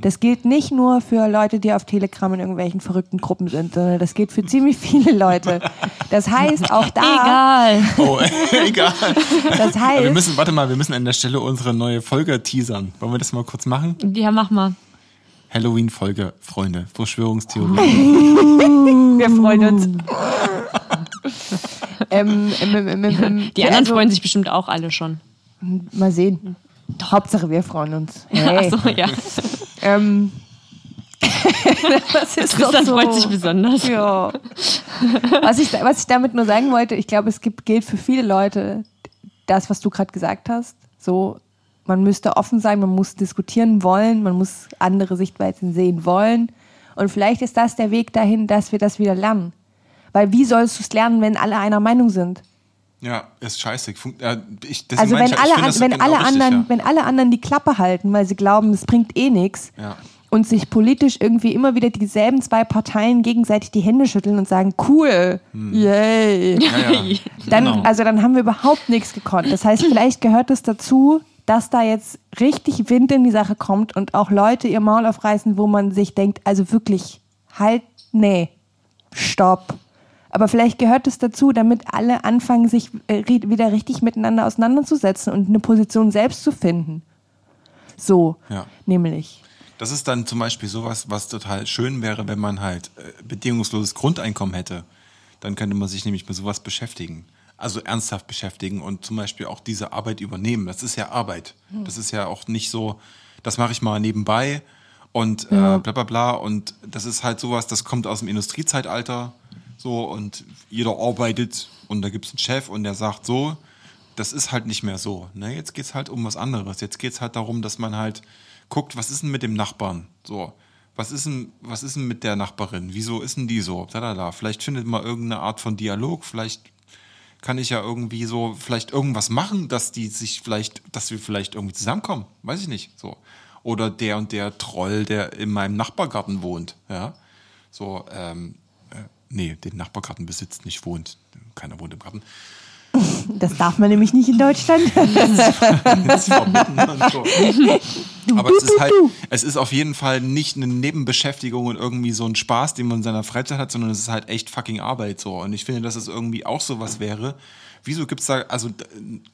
Das gilt nicht nur für Leute, die auf Telegram in irgendwelchen verrückten Gruppen sind, sondern das gilt für ziemlich viele Leute. Das heißt, auch da, Egal. Oh, egal. das heißt, wir müssen, warte mal, wir müssen an der Stelle unsere neue Folge teasern. Wollen wir das mal kurz machen? Ja, mach mal. Halloween-Folge, Freunde. Verschwörungstheorie. wir freuen uns. ähm, ähm, ähm, ähm, ähm, Die anderen also, freuen sich bestimmt auch alle schon. Mal sehen. Hauptsache, wir freuen uns. Hey. Ach so, ja. Ähm, das ist Tristan so. freut sich besonders. Ja. Was ich, was ich damit nur sagen wollte, ich glaube, es gibt, gilt für viele Leute das, was du gerade gesagt hast. So, man müsste offen sein, man muss diskutieren wollen, man muss andere Sichtweisen sehen wollen. Und vielleicht ist das der Weg dahin, dass wir das wieder lernen. Weil wie sollst du es lernen, wenn alle einer Meinung sind? ja, ist scheiße. Ich, Also wenn ich ich alle, finde an, wenn, genau alle richtig, anderen, ja. wenn alle anderen die Klappe halten, weil sie glauben, es bringt eh nichts Ja. und sich politisch irgendwie immer wieder dieselben zwei Parteien gegenseitig die Hände schütteln und sagen, cool, yay. Hm. Ja, ja. Dann, Genau. Also dann haben wir überhaupt nichts gekonnt. Das heißt, vielleicht gehört es dazu, dass da jetzt richtig Wind in die Sache kommt und auch Leute ihr Maul aufreißen, wo man sich denkt, also wirklich, halt, nee, stopp. Aber vielleicht gehört es dazu, damit alle anfangen, sich äh, wieder richtig miteinander auseinanderzusetzen und eine Position selbst zu finden. So, Ja. nämlich. Das ist dann zum Beispiel sowas, was total schön wäre, wenn man halt äh, bedingungsloses Grundeinkommen hätte. Dann könnte man sich nämlich mit sowas beschäftigen. Also ernsthaft beschäftigen und zum Beispiel auch diese Arbeit übernehmen. Das ist ja Arbeit. Das ist ja auch nicht so, das mache ich mal nebenbei und äh, bla bla bla. Und das ist halt sowas, das kommt aus dem Industriezeitalter. So und jeder arbeitet und da gibt es einen Chef und der sagt so, das ist halt nicht mehr so. Ne? Jetzt geht es halt um was anderes. Jetzt geht es halt darum, dass man halt guckt, was ist denn mit dem Nachbarn? So, was ist denn, was ist denn mit der Nachbarin? Wieso ist denn die so? Dadada. Vielleicht findet man irgendeine Art von Dialog, vielleicht kann ich ja irgendwie so, vielleicht irgendwas machen, dass die sich vielleicht, dass wir vielleicht irgendwie zusammenkommen. Weiß ich nicht. So. Oder der und der Troll, der in meinem Nachbargarten wohnt, ja. So, ähm, äh, nee, den Nachbargarten besitzt, nicht wohnt. Keiner wohnt im Garten. Das darf man nämlich nicht in Deutschland. Und so. Aber es ist halt, es ist auf jeden Fall nicht eine Nebenbeschäftigung und irgendwie so ein Spaß, den man in seiner Freizeit hat, sondern es ist halt echt fucking Arbeit so. Und ich finde, dass es irgendwie auch sowas wäre. Wieso gibt es da, also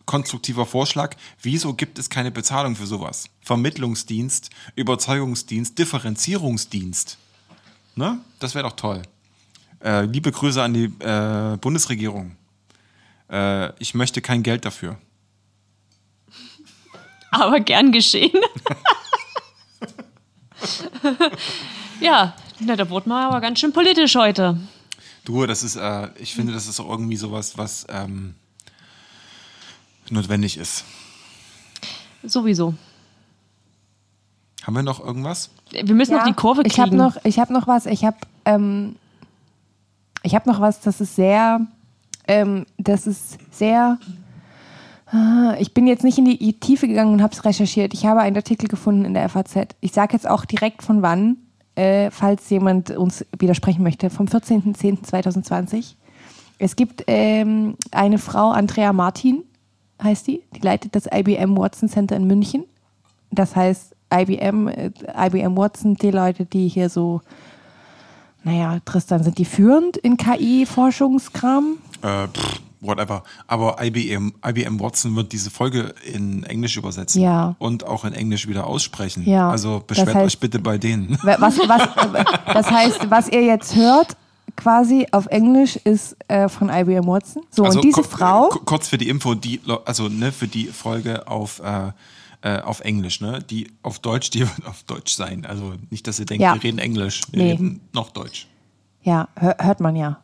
konstruktiver Vorschlag, wieso gibt es keine Bezahlung für sowas? Vermittlungsdienst, Überzeugungsdienst, Differenzierungsdienst. Ne? Das wäre doch toll. Äh, liebe Grüße an die äh, Bundesregierung. Äh, ich möchte kein Geld dafür. Aber gern geschehen. ja, na, da wurde man aber ganz schön politisch heute. Du, das ist, äh, ich finde, das ist auch irgendwie sowas, was ähm, notwendig ist. Sowieso. Haben wir noch irgendwas? Wir müssen noch die Kurve kriegen. Ich habe noch, ich habe noch was. Ich habe, ähm, ich habe noch was. Das ist sehr, ähm, das ist sehr. Ah, Ich bin jetzt nicht in die Tiefe gegangen und habe es recherchiert. Ich habe einen Artikel gefunden in der FAZ. Ich sage jetzt auch direkt von wann, äh, falls jemand uns widersprechen möchte. Vom 14.10.2020. Es gibt ähm, eine Frau, Andrea Martin heißt die, die leitet das IBM Watson Center in München. Das heißt, IBM, äh, IBM Watson, die Leute, die hier so, naja, Tristan, sind die führend in KI-Forschungskram? Äh, pff, whatever. Aber IBM, IBM Watson wird diese Folge in Englisch übersetzen Ja. und auch in Englisch wieder aussprechen. Ja. Also Das beschwert heißt- euch bitte bei denen. Was, was, das heißt, was ihr jetzt hört, quasi auf Englisch, ist äh, von IBM Watson. So, Also und diese Frau, ku- Kurz für die Info, die, also ne, für die Folge auf, äh, äh, auf Englisch, ne? Die auf Deutsch, die wird auf Deutsch sein. Also nicht, dass ihr denkt, Ja. wir reden Englisch. Wir Nee. reden noch Deutsch. ja, hör, hört man ja.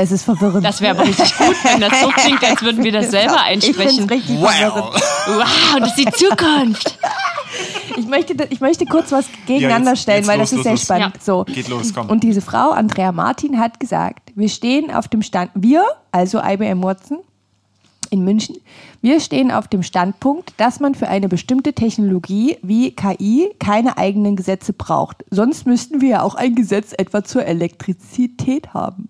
Es ist verwirrend. Das wäre aber richtig gut, wenn das so klingt, als würden wir das selber ich einsprechen. es richtig verwirrend. Wow, das ist die Zukunft. Ich möchte, ich möchte kurz was gegeneinander jetzt- stellen, jetzt weil los, das ist los, sehr los. spannend. Ja. So. Geht los, komm. Und diese Frau, Andrea Martin, hat gesagt, wir stehen auf dem Stand, wir, also IBM Watson in München, wir stehen auf dem Standpunkt, dass man für eine bestimmte Technologie wie KI keine eigenen Gesetze braucht. Sonst müssten wir ja auch ein Gesetz etwa zur Elektrizität haben.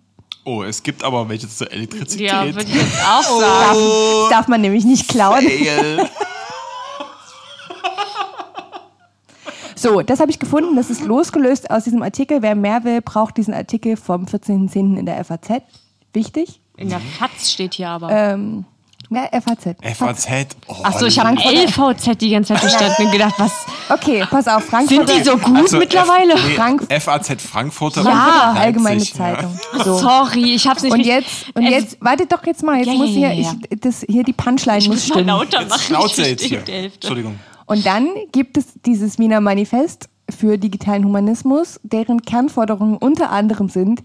Oh, es gibt aber welche zur Elektrizität. Ja, würde ich jetzt auch sagen. Das darf man nämlich nicht klauen. Fail. So, das habe ich gefunden. Das ist losgelöst aus diesem Artikel. Wer mehr will, braucht diesen Artikel vom 14.10. in der FAZ. Wichtig. In der FAZ steht hier aber. Ähm, ja, FAZ. FAZ. Oh, Achso, ich habe LVZ die ganze Zeit verstanden und gedacht, was Okay, pass auf, Frankfurter. sind die so gut Also mittlerweile? F, nee, Frank- FAZ Frankfurter. Frankfurter und Allgemeine Leipzig, Zeitung. Ja. So. Sorry, ich hab's nicht Und jetzt, und jetzt, wartet doch jetzt mal, jetzt Ja, ja, muss hier, ja, ja. Ich, das, hier die Punchline ich muss stimmen. lauter Jetzt machen. schnauze ich jetzt hier. Entschuldigung. Und dann gibt es dieses Wiener Manifest für digitalen Humanismus, deren Kernforderungen unter anderem sind,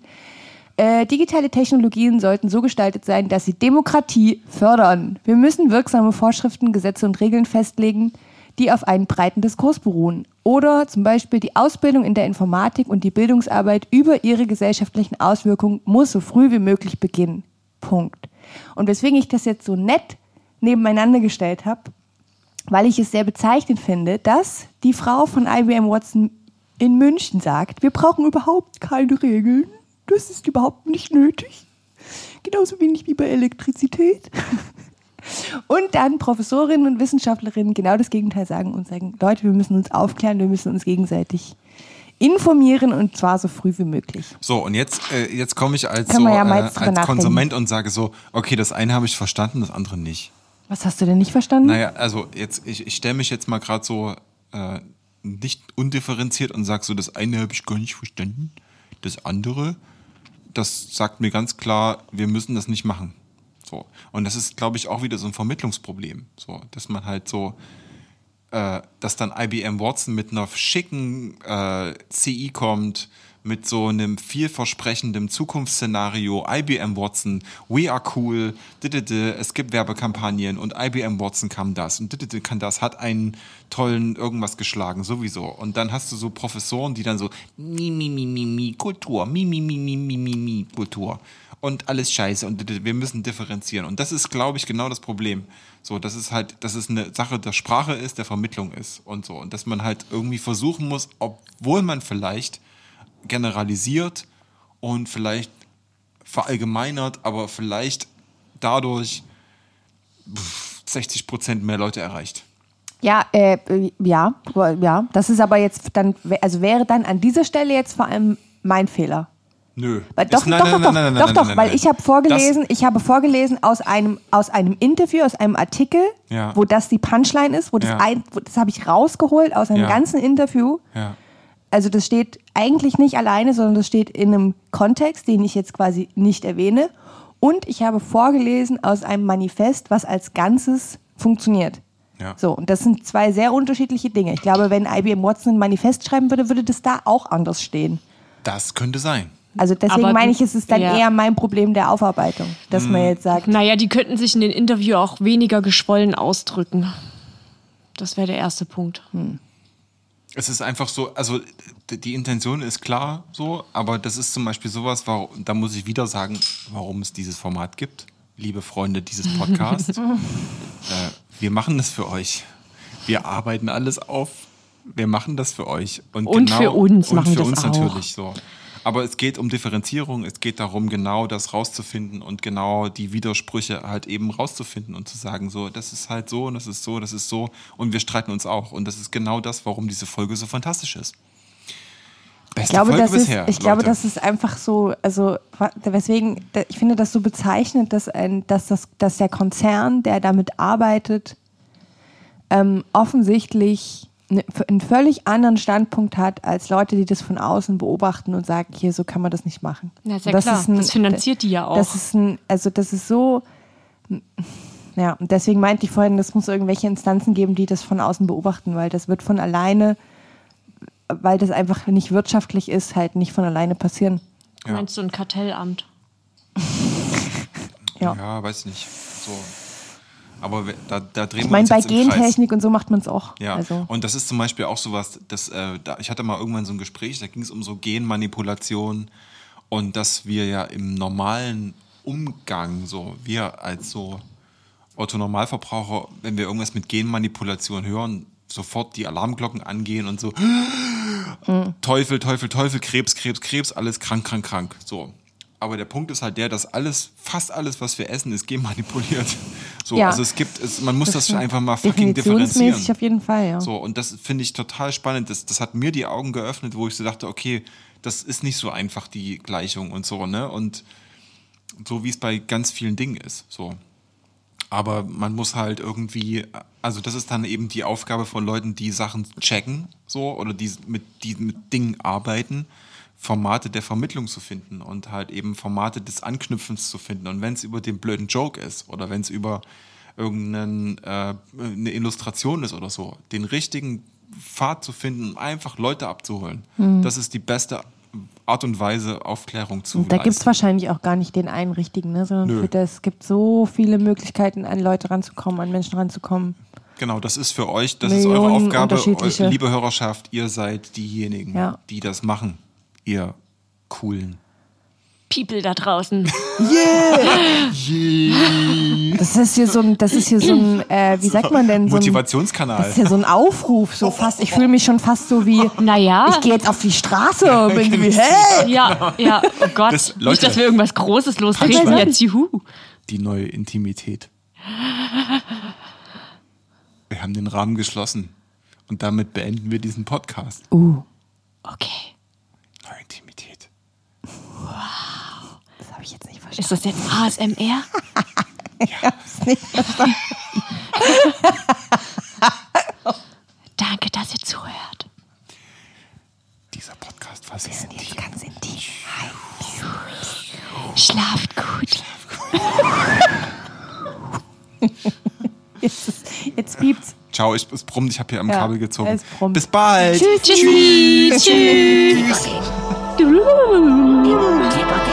äh, digitale Technologien sollten so gestaltet sein, dass sie Demokratie fördern. Wir müssen wirksame Vorschriften, Gesetze und Regeln festlegen, die auf einen breiten Diskurs beruhen. Oder zum Beispiel die Ausbildung in der Informatik und die Bildungsarbeit über ihre gesellschaftlichen Auswirkungen muss so früh wie möglich beginnen. Punkt. Und weswegen ich das jetzt so nett nebeneinander gestellt habe, weil ich es sehr bezeichnend finde, dass die Frau von IBM Watson in München sagt, wir brauchen überhaupt keine Regeln. Das ist überhaupt nicht nötig. Genauso wenig wie bei Elektrizität. Und dann Professorinnen und Wissenschaftlerinnen genau das Gegenteil sagen und sagen, Leute, wir müssen uns aufklären, wir müssen uns gegenseitig informieren und zwar so früh wie möglich. So, und jetzt, äh, jetzt komme ich als, so, ja äh, als. Konsument und sage so, okay, das eine habe ich verstanden, das andere nicht. Was hast du denn nicht verstanden? Naja, also jetzt, ich, ich stelle mich jetzt mal gerade so äh, nicht undifferenziert und sage so, das eine habe ich gar nicht verstanden, das andere, das sagt mir ganz klar, wir müssen das nicht machen. So. Und das ist, glaube ich, auch wieder so ein Vermittlungsproblem. So, dass man halt so, äh, dass dann IBM Watson mit einer schicken äh, CI kommt, mit so einem vielversprechenden Zukunftsszenario, IBM Watson, we are cool, es gibt Werbekampagnen und IBM Watson kann das und kann das, hat einen tollen irgendwas geschlagen, sowieso. Und dann hast du so Professoren, die dann so, mi, mi, mi, mi, mi, Kultur, mi, mi, mi, mi, mi, mi, mi, Kultur. Und alles scheiße und wir müssen differenzieren. Und das ist, glaube ich, genau das Problem. So, dass es halt, dass es eine Sache der Sprache ist, der Vermittlung ist und so. Und dass man halt irgendwie versuchen muss, obwohl man vielleicht generalisiert und vielleicht verallgemeinert, aber vielleicht dadurch pff, 60 Prozent mehr Leute erreicht. Ja, äh, ja, ja. Das ist aber jetzt dann, also wäre dann an dieser Stelle jetzt vor allem mein Fehler. Nö. Weil, doch, nein, doch, nein, doch, nein, doch, doch, nein, weil ich habe vorgelesen, ich habe vorgelesen aus einem, aus einem Interview, aus einem Artikel, Ja. wo das die Punchline ist, wo das Ja. ein, wo, das habe ich rausgeholt aus einem Ja. ganzen Interview. Das, ja. Also das steht eigentlich nicht alleine, sondern das steht in einem Kontext, den ich jetzt quasi nicht erwähne. Und ich habe vorgelesen aus einem Manifest, was als Ganzes funktioniert. Ja. So, und das sind zwei sehr unterschiedliche Dinge. Ich glaube, wenn IBM Watson ein Manifest schreiben würde, würde das da auch anders stehen. Das könnte sein. Also deswegen Aber meine ich, es ist dann ja. eher mein Problem der Aufarbeitung, dass Mhm. man jetzt sagt, Naja, die könnten sich in den Interview auch weniger geschwollen ausdrücken. Das wäre der erste Punkt. Es ist einfach so, also die Intention ist klar so, aber das ist zum Beispiel sowas, warum, da muss ich wieder sagen, warum es dieses Format gibt, liebe Freunde dieses Podcasts. äh, wir machen das für euch. Wir arbeiten alles auf. Wir machen das für euch. Und, Und genau, für uns und machen für das uns auch. natürlich so. Aber es geht um Differenzierung, es geht darum, genau das rauszufinden und genau die Widersprüche halt eben rauszufinden und zu sagen, so, das ist halt so und das ist so, das ist so und wir streiten uns auch. Und das ist genau das, warum diese Folge so fantastisch ist. Beste ich glaube, Folge das ist, bisher. ich glaube, Leute. das ist einfach so, also weswegen, ich finde das so bezeichnend, dass ein, dass das, dass der Konzern, der damit arbeitet, ähm, offensichtlich einen völlig anderen Standpunkt hat als Leute, die das von außen beobachten und sagen, hier, so kann man das nicht machen. Ja, ist ja Und klar. Das finanziert die ja auch. Das ist ein, also das ist so, ja, und deswegen meinte ich vorhin, es muss irgendwelche Instanzen geben, die das von außen beobachten, weil das wird von alleine, weil das einfach nicht wirtschaftlich ist, halt nicht von alleine passieren. Ja. Meinst du ein Kartellamt? Ja. Ja, weiß nicht. So. Aber da, da drehen Ich wir meine, uns bei jetzt im Kreis. Gentechnik und so macht man es auch. Ja, Also, und das ist zum Beispiel auch sowas, das, äh, da, ich hatte mal irgendwann so ein Gespräch, da ging es um so Genmanipulation und dass wir ja im normalen Umgang, so wir als so Otto-Normalverbraucher, wenn wir irgendwas mit Genmanipulation hören, sofort die Alarmglocken angehen und so Teufel, Teufel, Teufel, Krebs, Krebs, Krebs, alles krank, krank, krank. So. Aber der Punkt ist halt der, dass alles, fast alles, was wir essen, ist genmanipuliert. So, Ja. also es gibt, es, man muss das, stimmt. einfach mal fucking differenzieren. Auf jeden Fall, ja. So, und das finde ich total spannend. Das, das hat mir die Augen geöffnet, wo ich so dachte, okay, das ist nicht so einfach, die Gleichung und so, ne? Und so wie es bei ganz vielen Dingen ist. So. Aber man muss halt irgendwie, also das ist dann eben die Aufgabe von Leuten, die Sachen checken, so, oder die mit, die mit Dingen arbeiten, Formate der Vermittlung zu finden und halt eben Formate des Anknüpfens zu finden. Und wenn es über den blöden Joke ist oder wenn es über irgendeine äh, eine Illustration ist oder so, den richtigen Pfad zu finden, um einfach Leute abzuholen. Das ist die beste Art und Weise, Aufklärung zu Und da gibt es wahrscheinlich auch gar nicht den einen richtigen, ne? sondern Nö. für das gibt so viele Möglichkeiten, an Leute ranzukommen, an Menschen ranzukommen. Genau, das ist für euch, das ist eure Millionen Aufgabe, liebe Hörerschaft, ihr seid diejenigen, Ja. die das machen, ihr coolen. People da draußen. Das ist hier so ein, das ist hier so ein, äh, wie sagt man denn, so ein, das Motivationskanal. ist ja so ein Aufruf, so fast. Ich fühle mich schon fast so wie, Naja. ich gehe jetzt auf die Straße und bin so wie, hey! Ja, ja, oh Gott. Das- Leute. nicht, dass wir irgendwas Großes lostreten jetzt, juhu. Die neue Intimität. Wir haben den Rahmen geschlossen. Und damit beenden wir diesen Podcast. Uh, Okay. Neue Intimität. das habe ich jetzt nicht verstanden. Ist das jetzt ASMR? Ist nicht verstanden. Danke, dass ihr zuhört. Dieser Podcast war sehr intim. Jetzt ganz intim. Schlaft gut. Jetzt, ist- jetzt piept's. Ciao, ich, es brummt, ich habe hier am Ja, Kabel gezogen. Bis bald. Tschüss. Tschüssi. Tschüss. Talking. Debugging.